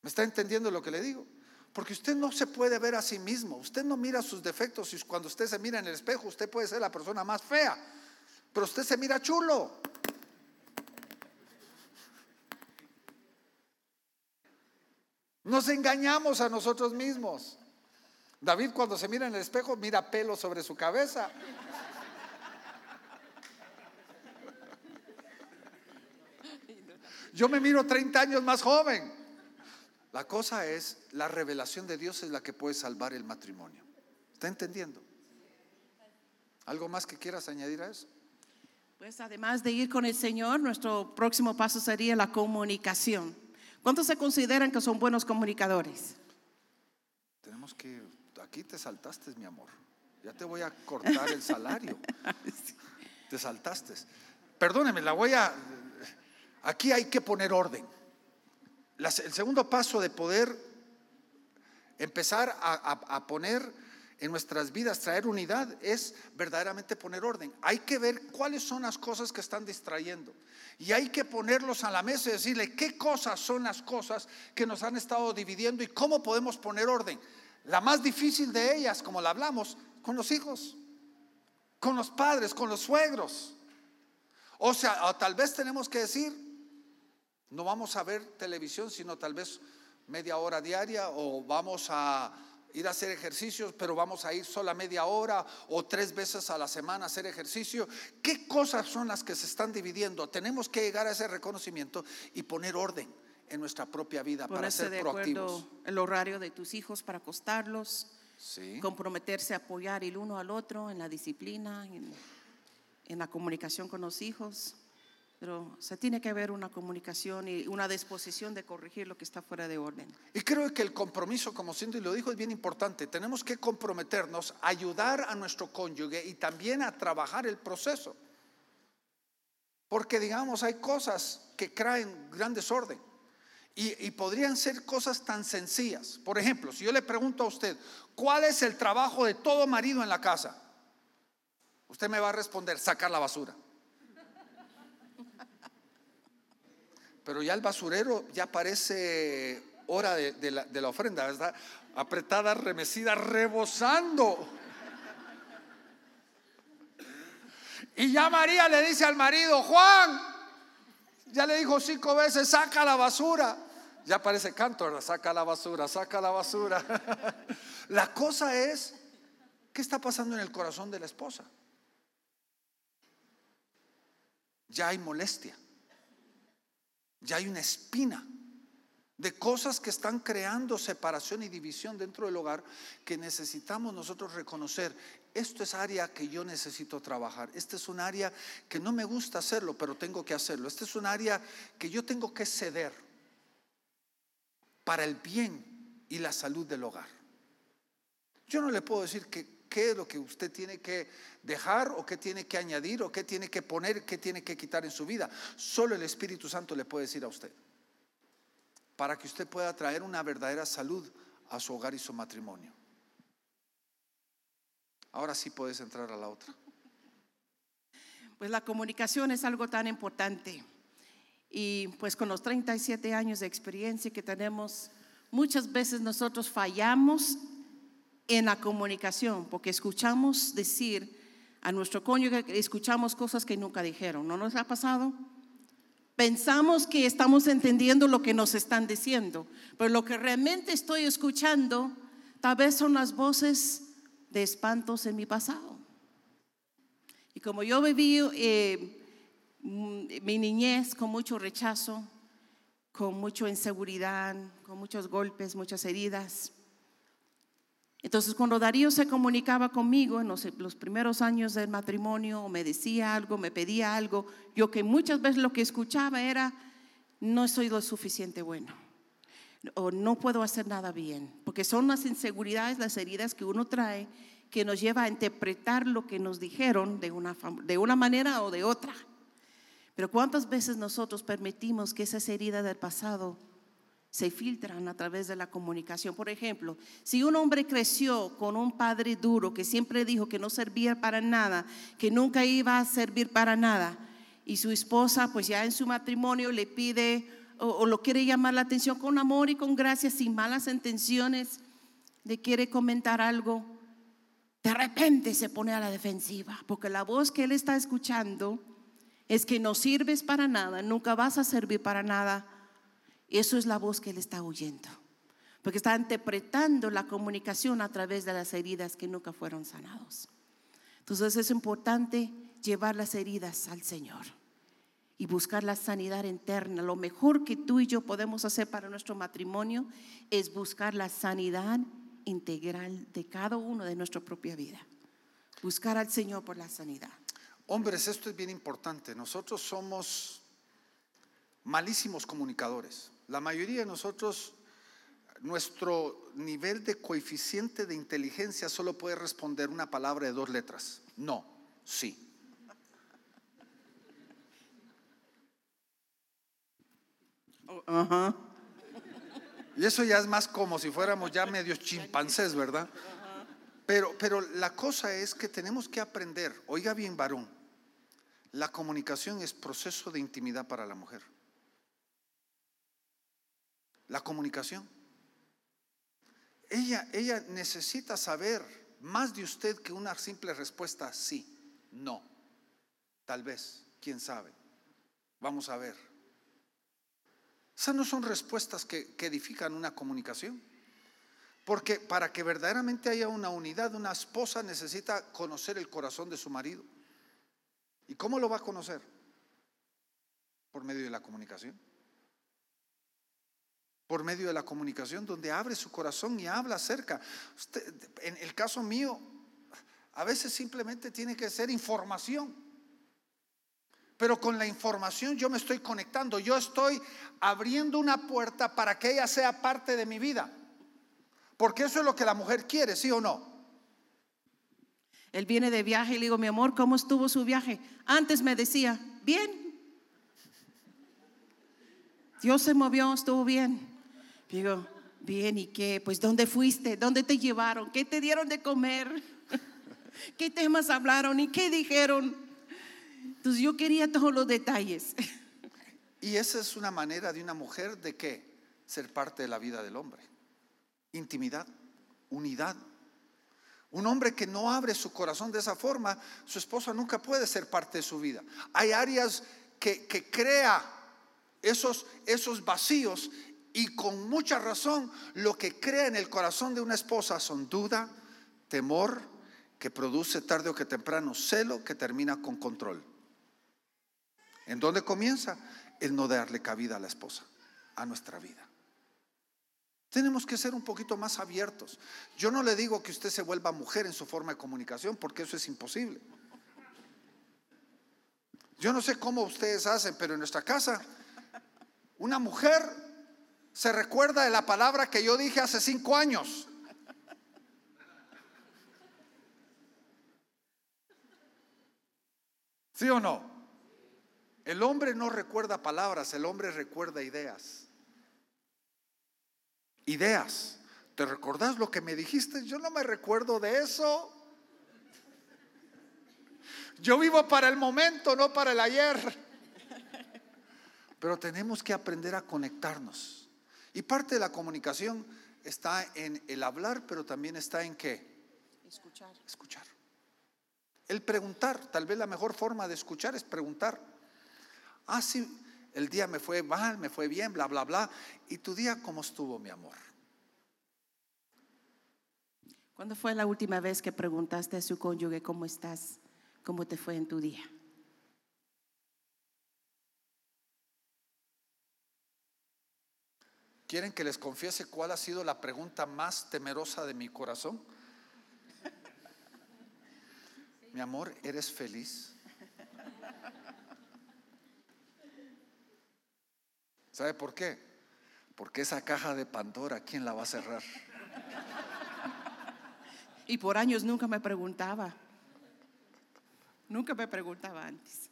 ¿Me está entendiendo lo que le digo? Porque usted no se puede ver a sí mismo. Usted no mira sus defectos y cuando usted se mira en el espejo, usted puede ser la persona más fea. Pero usted se mira chulo. Nos engañamos a nosotros mismos. David cuando se mira en el espejo mira pelo sobre su cabeza. Yo me miro 30 años más joven. La cosa es, la revelación de Dios es la que puede salvar el matrimonio. ¿Está entendiendo? ¿Algo más que quieras añadir a eso? Pues además de ir con el Señor, nuestro próximo paso sería la comunicación. ¿Cuántos se consideran que son buenos comunicadores? Tenemos que, aquí te saltaste, mi amor. Ya te voy a cortar el *laughs* salario. Te saltaste. Perdóneme, la voy a, Aquí hay que poner orden. el segundo paso de poder empezar a, poner en nuestras vidas, traer unidad, es verdaderamente poner orden. Hay que ver cuáles son las cosas que están distrayendo. Y hay que ponerlos a la mesa y decirle qué cosas son las cosas que nos han estado dividiendo y cómo podemos poner orden. La más difícil de ellas, como la hablamos, con los hijos, con los padres, con los suegros. O sea, o tal vez tenemos que decir, no vamos a ver televisión, sino tal vez media hora diaria o vamos a ir a hacer ejercicios, pero vamos a ir sola media hora o tres veces a la semana a hacer ejercicio. ¿Qué cosas son las que se están dividiendo? Tenemos que llegar a ese reconocimiento y poner orden en nuestra propia vida para ser de proactivos. acuerdo el horario de tus hijos para acostarlos, Sí. comprometerse a apoyar el uno al otro en la disciplina, en, en la comunicación con los hijos. Pero se tiene que haber una comunicación y una disposición de corregir lo que está fuera de orden. Y creo que el compromiso, como Cindy lo dijo, es bien importante. Tenemos que comprometernos, a ayudar a nuestro cónyuge y también a trabajar el proceso. Porque digamos, hay cosas que traen gran desorden. Y, y podrían ser cosas tan sencillas. Por ejemplo, si yo le pregunto a usted, ¿cuál es el trabajo de todo marido en la casa? Usted me va a responder, sacar la basura. Pero ya el basurero ya parece hora de, la, ofrenda, ¿verdad? Apretada, remecida, rebosando. Y ya María le dice al marido, Juan, ya le dijo cinco veces, saca la basura. Ya parece canto, ¿verdad? Saca la basura, saca la basura. *laughs* La cosa es, ¿qué está pasando en el corazón de la esposa? Ya hay molestia ya hay una espina de cosas que están creando separación y división dentro del hogar que necesitamos nosotros reconocer. Esto es área que yo necesito trabajar. Este es un área que no me gusta hacerlo, pero tengo que hacerlo. Este es un área que yo tengo que ceder para el bien y la salud del hogar. Yo no le puedo decir que qué es lo que usted tiene que dejar o qué tiene que añadir o qué tiene que poner, qué tiene que quitar en su vida. Solo el Espíritu Santo le puede decir a usted. Para que usted pueda traer una verdadera salud a su hogar y su matrimonio. Ahora sí puedes entrar a la otra. Pues la comunicación es algo tan importante. Y pues con los 37 años de experiencia que tenemos, muchas veces nosotros fallamos en la comunicación porque escuchamos decir a nuestro cónyuge, escuchamos cosas que nunca dijeron. ¿No nos ha pasado? Pensamos que estamos entendiendo lo que nos están diciendo, pero lo que realmente estoy escuchando tal vez son las voces de espantos en mi pasado. Y como yo viví eh, mi niñez con mucho rechazo, con mucha inseguridad, con muchos golpes, muchas heridas, entonces, cuando Darío se comunicaba conmigo en los, primeros años del matrimonio, me decía algo, me pedía algo, yo que muchas veces lo que escuchaba era, no soy lo suficiente bueno, o no puedo hacer nada bien, porque son las inseguridades, las heridas que uno trae, que nos lleva a interpretar lo que nos dijeron de una, de una manera o de otra. Pero ¿cuántas veces nosotros permitimos que esas heridas del pasado se filtran a través de la comunicación. Por ejemplo, si un hombre creció con un padre duro que siempre dijo que no servía para nada, que nunca iba a servir para nada, y su esposa pues ya en su matrimonio le pide o, lo quiere llamar la atención con amor y con gracia, sin malas intenciones, le quiere comentar algo, de repente se pone a la defensiva, porque la voz que él está escuchando es que no sirves para nada, nunca vas a servir para nada eso es la voz que él está oyendo. Porque está interpretando la comunicación a través de las heridas que nunca fueron sanados. Entonces es importante llevar las heridas al Señor y buscar la sanidad interna. Lo mejor que tú y yo podemos hacer para nuestro matrimonio es buscar la sanidad integral de cada uno de nuestra propia vida. Buscar al Señor por la sanidad. Hombres, esto es bien importante. Nosotros somos malísimos comunicadores. La mayoría de nosotros, nuestro nivel de coeficiente de inteligencia solo puede responder una palabra de dos letras. No, sí. Ajá. Y eso ya es más como si fuéramos ya medios chimpancés, ¿verdad? Pero, pero la cosa es que tenemos que aprender, oiga bien varón, la comunicación es proceso de intimidad para la mujer. La comunicación. ella, ella necesita saber más de usted que una simple respuesta sí, no, tal vez, quién sabe. Vamos a ver. Esas no son respuestas que, que edifican una comunicación. Porque para que verdaderamente haya una unidad, una esposa necesita conocer el corazón de su marido. ¿Y cómo lo va a conocer? Por medio de la comunicación. Por medio de la comunicación donde abre su corazón y habla acerca. Usted, en el caso mío, a veces simplemente tiene que ser información. Pero con la información yo me estoy conectando, yo estoy abriendo una puerta para que ella sea parte de mi vida. Porque eso es lo que la mujer quiere, ¿sí o no? Él viene de viaje y le digo, mi amor, ¿cómo estuvo su viaje? Antes me decía, bien. Dios se movió, estuvo bien. Digo, bien, ¿y qué? Pues ¿dónde fuiste? ¿Dónde te llevaron? ¿Qué te dieron de comer? *laughs* ¿Qué temas hablaron? ¿Y qué dijeron? Entonces yo quería todos los detalles. Y esa es una manera de una mujer de qué? Ser parte de la vida del hombre. Intimidad, unidad. Un hombre que no abre su corazón de esa forma, su esposa nunca puede ser parte de su vida. Hay áreas que, que crea esos, esos vacíos y con mucha razón lo que crea en el corazón de una esposa son duda, temor, que produce tarde o que temprano celo, que termina con control. ¿En dónde comienza? El no darle cabida a la esposa, a nuestra vida. Tenemos que ser un poquito más abiertos. Yo no le digo que usted se vuelva mujer en su forma de comunicación, porque eso es imposible. Yo no sé cómo ustedes hacen, pero en nuestra casa, una mujer se recuerda de la palabra que yo dije hace cinco años. ¿Sí o no? El hombre no recuerda palabras, el hombre recuerda ideas. Ideas. ¿Te recordás lo que me dijiste? Yo no me recuerdo de eso. Yo vivo para el momento, no para el ayer. Pero tenemos que aprender a conectarnos. Y parte de la comunicación está en el hablar, pero también está en qué? Escuchar. Escuchar. El preguntar, tal vez la mejor forma de escuchar es preguntar. Ah, sí, el día me fue mal, me fue bien, bla, bla, bla. ¿Y tu día cómo estuvo, mi amor? ¿Cuándo fue la última vez que preguntaste a su cónyuge cómo estás? ¿Cómo te fue en tu día? ¿Quieren que les confiese cuál ha sido la pregunta más temerosa de mi corazón? Mi amor, ¿eres feliz? ¿Sabe por qué? Porque esa caja de Pandora, ¿quién la va a cerrar? Y por años nunca me preguntaba. Nunca me preguntaba antes.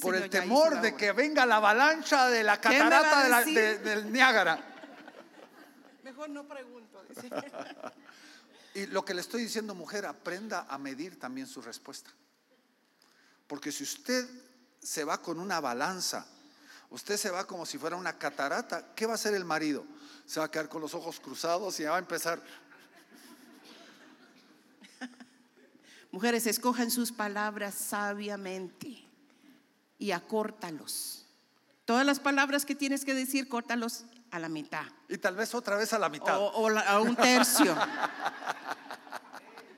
Por el temor de que venga la avalancha de la ¿Qué me va a catarata de la- decir? de- del Niágara. *laughs* Mejor no pregunto. dice. *laughs* Y lo que le estoy diciendo, mujer, aprenda a medir también su respuesta. Porque si usted se va con una balanza, usted se va como si fuera una catarata, ¿qué va a hacer el marido? Se va a quedar con los ojos cruzados y va a empezar. *laughs* Mujeres, escojan sus palabras sabiamente y acórtalos. Todas las palabras que tienes que decir, córtalos a la mitad Y tal vez otra vez a la mitad. o, o la- a un tercio.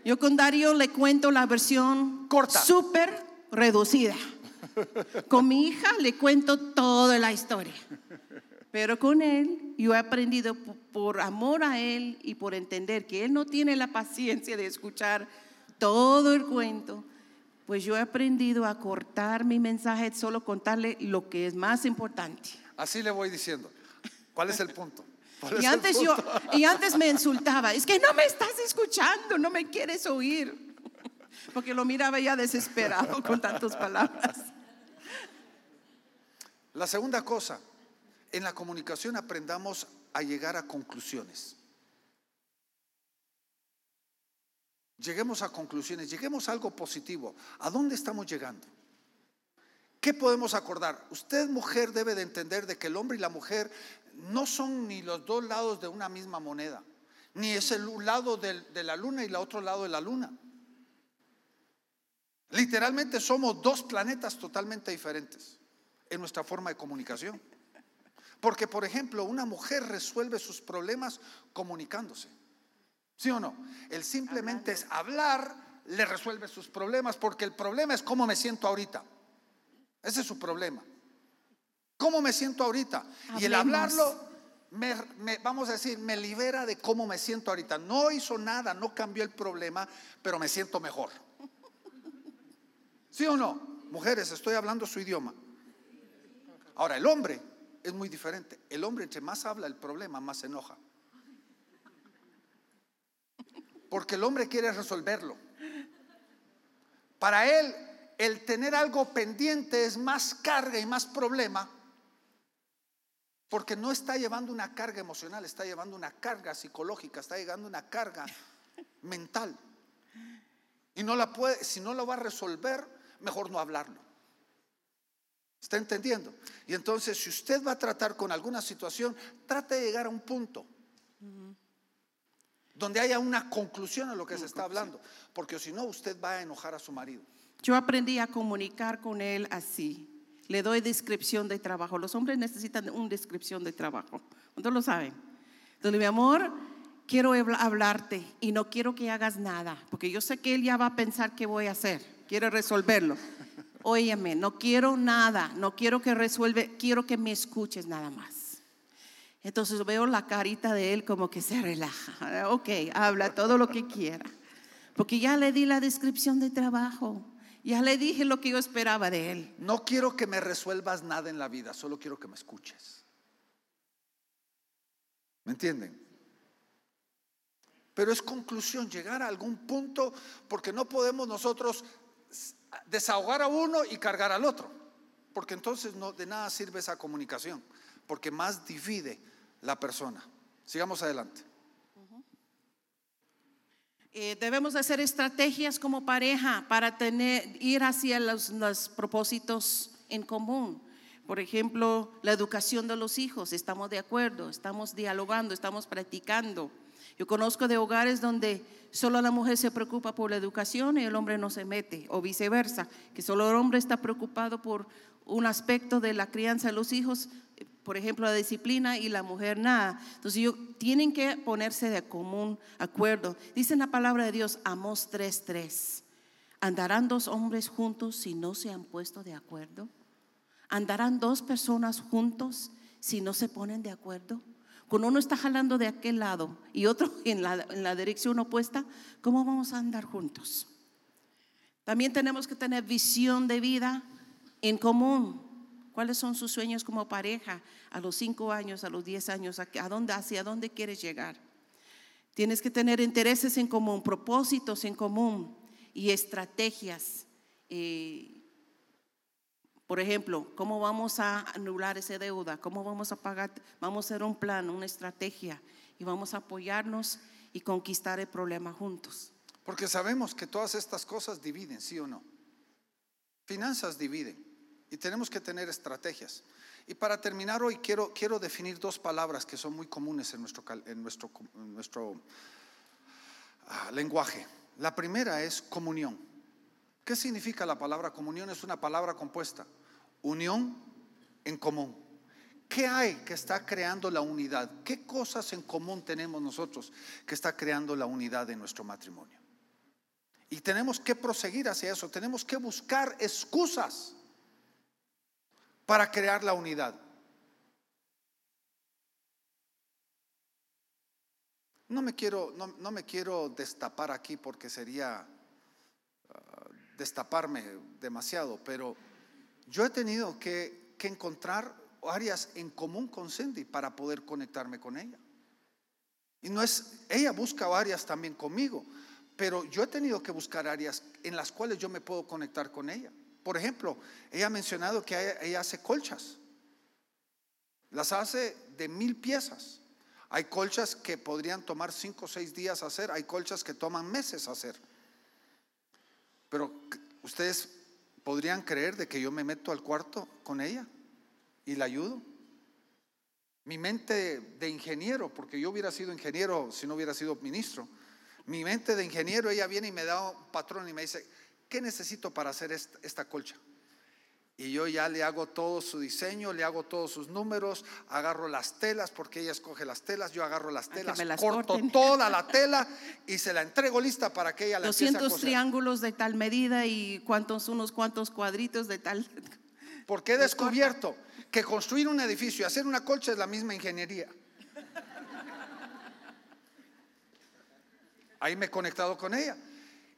Yo con Darío le cuento la versión Corta. súper reducida. Con mi hija le cuento toda la historia. Pero con él yo he aprendido por amor a él y por entender que él no tiene la paciencia de escuchar todo el cuento, pues yo he aprendido a cortar mi mensaje, solo contarle lo que es más importante. Así le voy diciendo. ¿Cuál es el punto? ¿Cuál es Y antes yo y antes me insultaba, es que no me estás escuchando, no me quieres oír. Porque lo miraba ya desesperado con tantas palabras. La segunda cosa, en la comunicación aprendamos a llegar a conclusiones. Lleguemos a conclusiones, lleguemos a algo positivo. ¿A dónde estamos llegando? ¿Qué podemos acordar? Usted mujer debe de entender de que el hombre y la mujer no son ni los dos lados de una misma moneda. ni es el lado de la luna y el otro lado de la luna. Literalmente somos dos planetas totalmente diferentes en nuestra forma de comunicación. Porque, por ejemplo, una mujer resuelve sus problemas comunicándose. ¿Sí o no? El simplemente es hablar, le resuelve sus problemas, porque el problema es cómo me siento ahorita. Ese es su problema. ¿Cómo me siento ahorita? Y el hablarlo, me, me- vamos a decir, me libera de cómo me siento ahorita. No hizo nada, no cambió el problema, pero me siento mejor. ¿Sí o no? Mujeres, estoy hablando su idioma. Ahora, el hombre es muy diferente. El hombre, entre más habla el problema, más se enoja. Porque el hombre quiere resolverlo. Para él, el tener algo pendiente es más carga y más problema. Porque no está llevando una carga emocional, está llevando una carga psicológica, está llevando una carga mental. Y no la puede, si no lo va a resolver, mejor no hablarlo. ¿Está entendiendo? Y entonces, si usted va a tratar con alguna situación, trate de llegar a un punto donde haya una conclusión a lo que se está hablando, porque si no, usted va a enojar a su marido. Yo aprendí a comunicar con él así. Le doy descripción de trabajo. Los hombres necesitan una descripción de trabajo. ¿Cuántos lo saben? Entonces, mi amor, quiero habla- hablarte y no quiero que hagas nada, porque yo sé que él ya va a pensar qué voy a hacer. Quiere resolverlo. *laughs* Óyeme, no quiero nada, no quiero que resuelve, quiero que me escuches nada más. Entonces veo la carita de él como que se relaja. *laughs* Ok, habla todo lo que quiera. Porque ya le di la descripción de trabajo. Ya le dije lo que yo esperaba de él. No quiero que me resuelvas nada en la vida, solo quiero que me escuches. ¿Me entienden? Pero es conclusión, llegar a algún punto, porque no podemos nosotros desahogar a uno y cargar al otro, porque entonces no, de nada sirve esa comunicación, porque más divide la persona. Sigamos adelante. Eh, debemos hacer estrategias como pareja para tener, ir hacia los, los propósitos en común. Por ejemplo, la educación de los hijos, estamos de acuerdo, estamos dialogando, estamos practicando. Yo conozco de hogares donde solo la mujer se preocupa por la educación y el hombre no se mete, o viceversa, que solo el hombre está preocupado por un aspecto de la crianza de los hijos, por ejemplo, la disciplina y la mujer nada. Entonces, yo, tienen que ponerse de común acuerdo. Dice en la palabra de Dios, Amos 3:3, ¿andarán dos hombres juntos si no se han puesto de acuerdo? ¿Andarán dos personas juntos si no se ponen de acuerdo? Cuando uno está jalando de aquel lado y otro *laughs* en la, en la dirección opuesta, ¿cómo vamos a andar juntos? También tenemos que tener visión de vida en común. ¿Cuáles son sus sueños como pareja a los cinco años, a los diez años? ¿A dónde, ¿Hacia dónde quieres llegar? Tienes que tener intereses en común, propósitos en común y estrategias. eh, por ejemplo, ¿cómo vamos a anular esa deuda? ¿Cómo vamos a pagar? Vamos a hacer un plan, una estrategia y vamos a apoyarnos y conquistar el problema juntos. Porque sabemos que todas estas cosas dividen, ¿sí o no? Finanzas dividen y tenemos que tener estrategias. Y para terminar hoy quiero, quiero definir dos palabras que son muy comunes en nuestro, en nuestro, nuestro ah, lenguaje. La primera es comunión. ¿Qué significa la palabra comunión? Es una palabra compuesta. Unión en común. ¿Qué hay que está creando la unidad? ¿Qué cosas en común tenemos nosotros que está creando la unidad de nuestro matrimonio? Y tenemos que proseguir hacia eso, tenemos que buscar excusas para crear la unidad. No me quiero, no, no me quiero destapar aquí porque sería ah, destaparme demasiado, pero yo he tenido que, que encontrar áreas en común con Cindy para poder conectarme con ella. Y no es, ella busca áreas también conmigo, pero yo he tenido que buscar áreas en las cuales yo me puedo conectar con ella. Por ejemplo, ella ha mencionado que ella, hace colchas. Las hace de mil piezas. Hay colchas que podrían tomar cinco o seis días hacer, hay colchas que toman meses hacer. Pero ustedes podrían creer de que yo me meto al cuarto con ella y la ayudo. Mi mente de ingeniero, porque yo hubiera sido ingeniero si no hubiera sido ministro. Mi mente de ingeniero, ella viene y me da un patrón y me dice, ¿qué necesito para hacer esta, esta colcha? Y yo ya le hago todo su diseño, le hago todos sus números, agarro las telas, porque ella escoge las telas, yo agarro las telas, las corto corten. toda la *laughs* tela y se la entrego lista para que ella la empiece a 200 coser. triángulos de tal medida y cuántos, unos cuantos cuadritos de tal. *laughs* Porque he descubierto que construir un edificio y hacer una colcha es la misma ingeniería. *laughs* Ahí me he conectado con ella.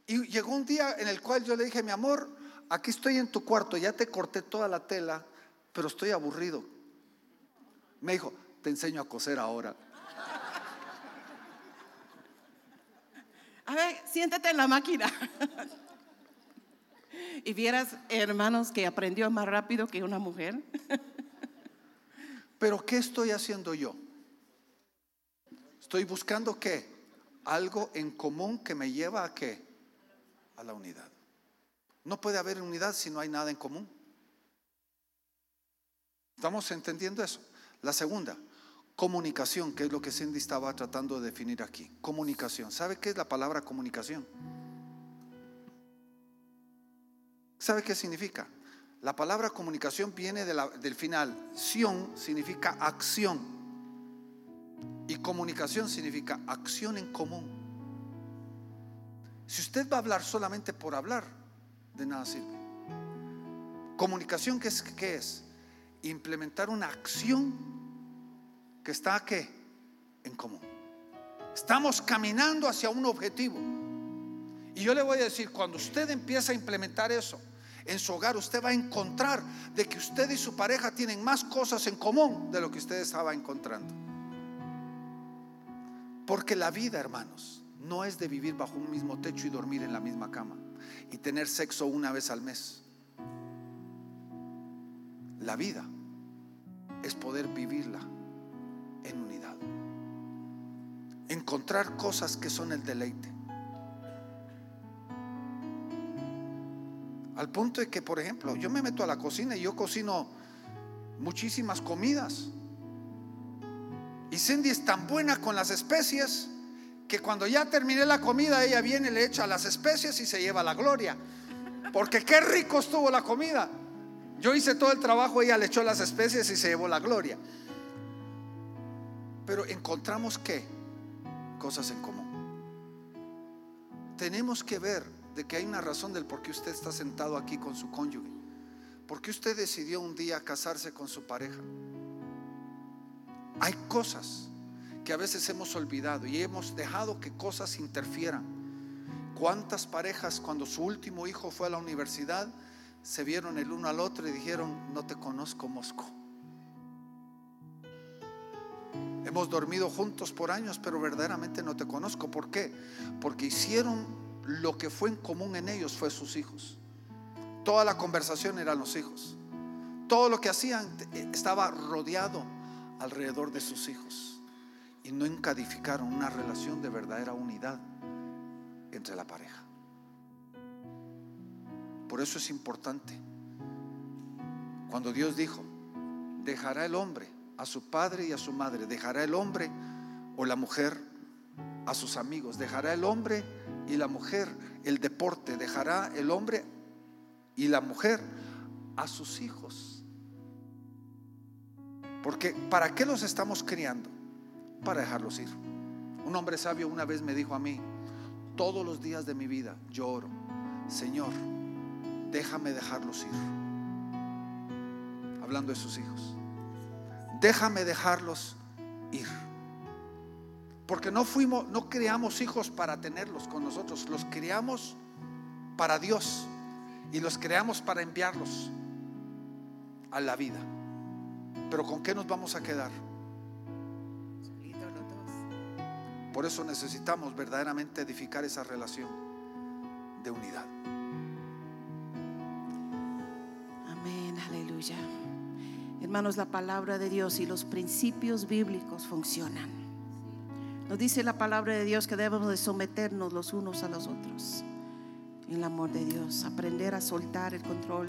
Y llegó un día en el cual yo le dije, mi amor, aquí estoy en tu cuarto, ya te corté toda la tela, pero estoy aburrido. Me dijo, te enseño a coser ahora. A ver, siéntate en la máquina. Y vieras, hermanos, que aprendió más rápido que una mujer. Pero ¿qué estoy haciendo yo? Estoy buscando qué? Algo en común que me lleva a qué? A la unidad. No puede haber unidad si no hay nada en común. ¿Estamos entendiendo eso? La segunda, comunicación, que es lo que Cindy estaba tratando de definir aquí. Comunicación. ¿Sabe qué es la palabra comunicación? ¿Sabe qué significa? La palabra comunicación viene del final. Sion significa acción. Y comunicación significa acción en común. Si usted va a hablar solamente por hablar, de nada sirve. Comunicación, ¿qué es? ¿Qué es? Implementar una acción que está en común. Estamos caminando hacia un objetivo. Y yo le voy a decir, cuando usted empieza a implementar eso en su hogar, usted va a encontrar de que usted y su pareja tienen más cosas en común de lo que usted estaba encontrando. Porque la vida, hermanos, no es de vivir bajo un mismo techo y dormir en la misma cama y tener sexo una vez al mes. La vida es poder vivirla en unidad. Encontrar cosas que son el deleite. Al punto de que, por ejemplo, yo me meto a la cocina y yo cocino muchísimas comidas. Y Cindy es tan buena con las especies que cuando ya terminé la comida, ella viene, le echa las especies y se lleva la gloria. Porque qué rico estuvo la comida. Yo hice todo el trabajo, ella le echó las especies y se llevó la gloria. Pero encontramos qué? Cosas en común. Tenemos que ver de que hay una razón del por qué usted está sentado aquí con su cónyuge. ¿Por qué usted decidió un día casarse con su pareja? Hay cosas que a veces hemos olvidado y hemos dejado que cosas interfieran. ¿Cuántas parejas cuando su último hijo fue a la universidad se vieron el uno al otro y dijeron, no te conozco, Mosco? Hemos dormido juntos por años, pero verdaderamente no te conozco. ¿Por qué? Porque hicieron lo que fue en común en ellos, fue sus hijos. Toda la conversación eran los hijos. Todo lo que hacían eh, estaba rodeado alrededor de sus hijos. Y no encadificaron una relación de verdadera unidad entre la pareja. Por eso es importante. Cuando Dios dijo, dejará el hombre a su padre y a su madre, dejará el hombre o la mujer a sus amigos, dejará el hombre y la mujer el deporte, dejará el hombre y la mujer a sus hijos. Porque ¿para qué los estamos criando? Para dejarlos ir. Un hombre sabio una vez me dijo a mí, todos los días de mi vida yo oro, Señor, déjame dejarlos ir. Hablando de sus hijos. Déjame dejarlos ir. Porque no fuimos, no criamos hijos para tenerlos con nosotros, los criamos para Dios y los creamos para enviarlos a la vida. Pero ¿con qué nos vamos a quedar? Por eso necesitamos verdaderamente edificar esa relación de unidad. Amén, aleluya. Hermanos, la palabra de Dios y los principios bíblicos funcionan. Nos dice la palabra de Dios que debemos de someternos los unos a los otros. En el amor de Dios, aprender a soltar el control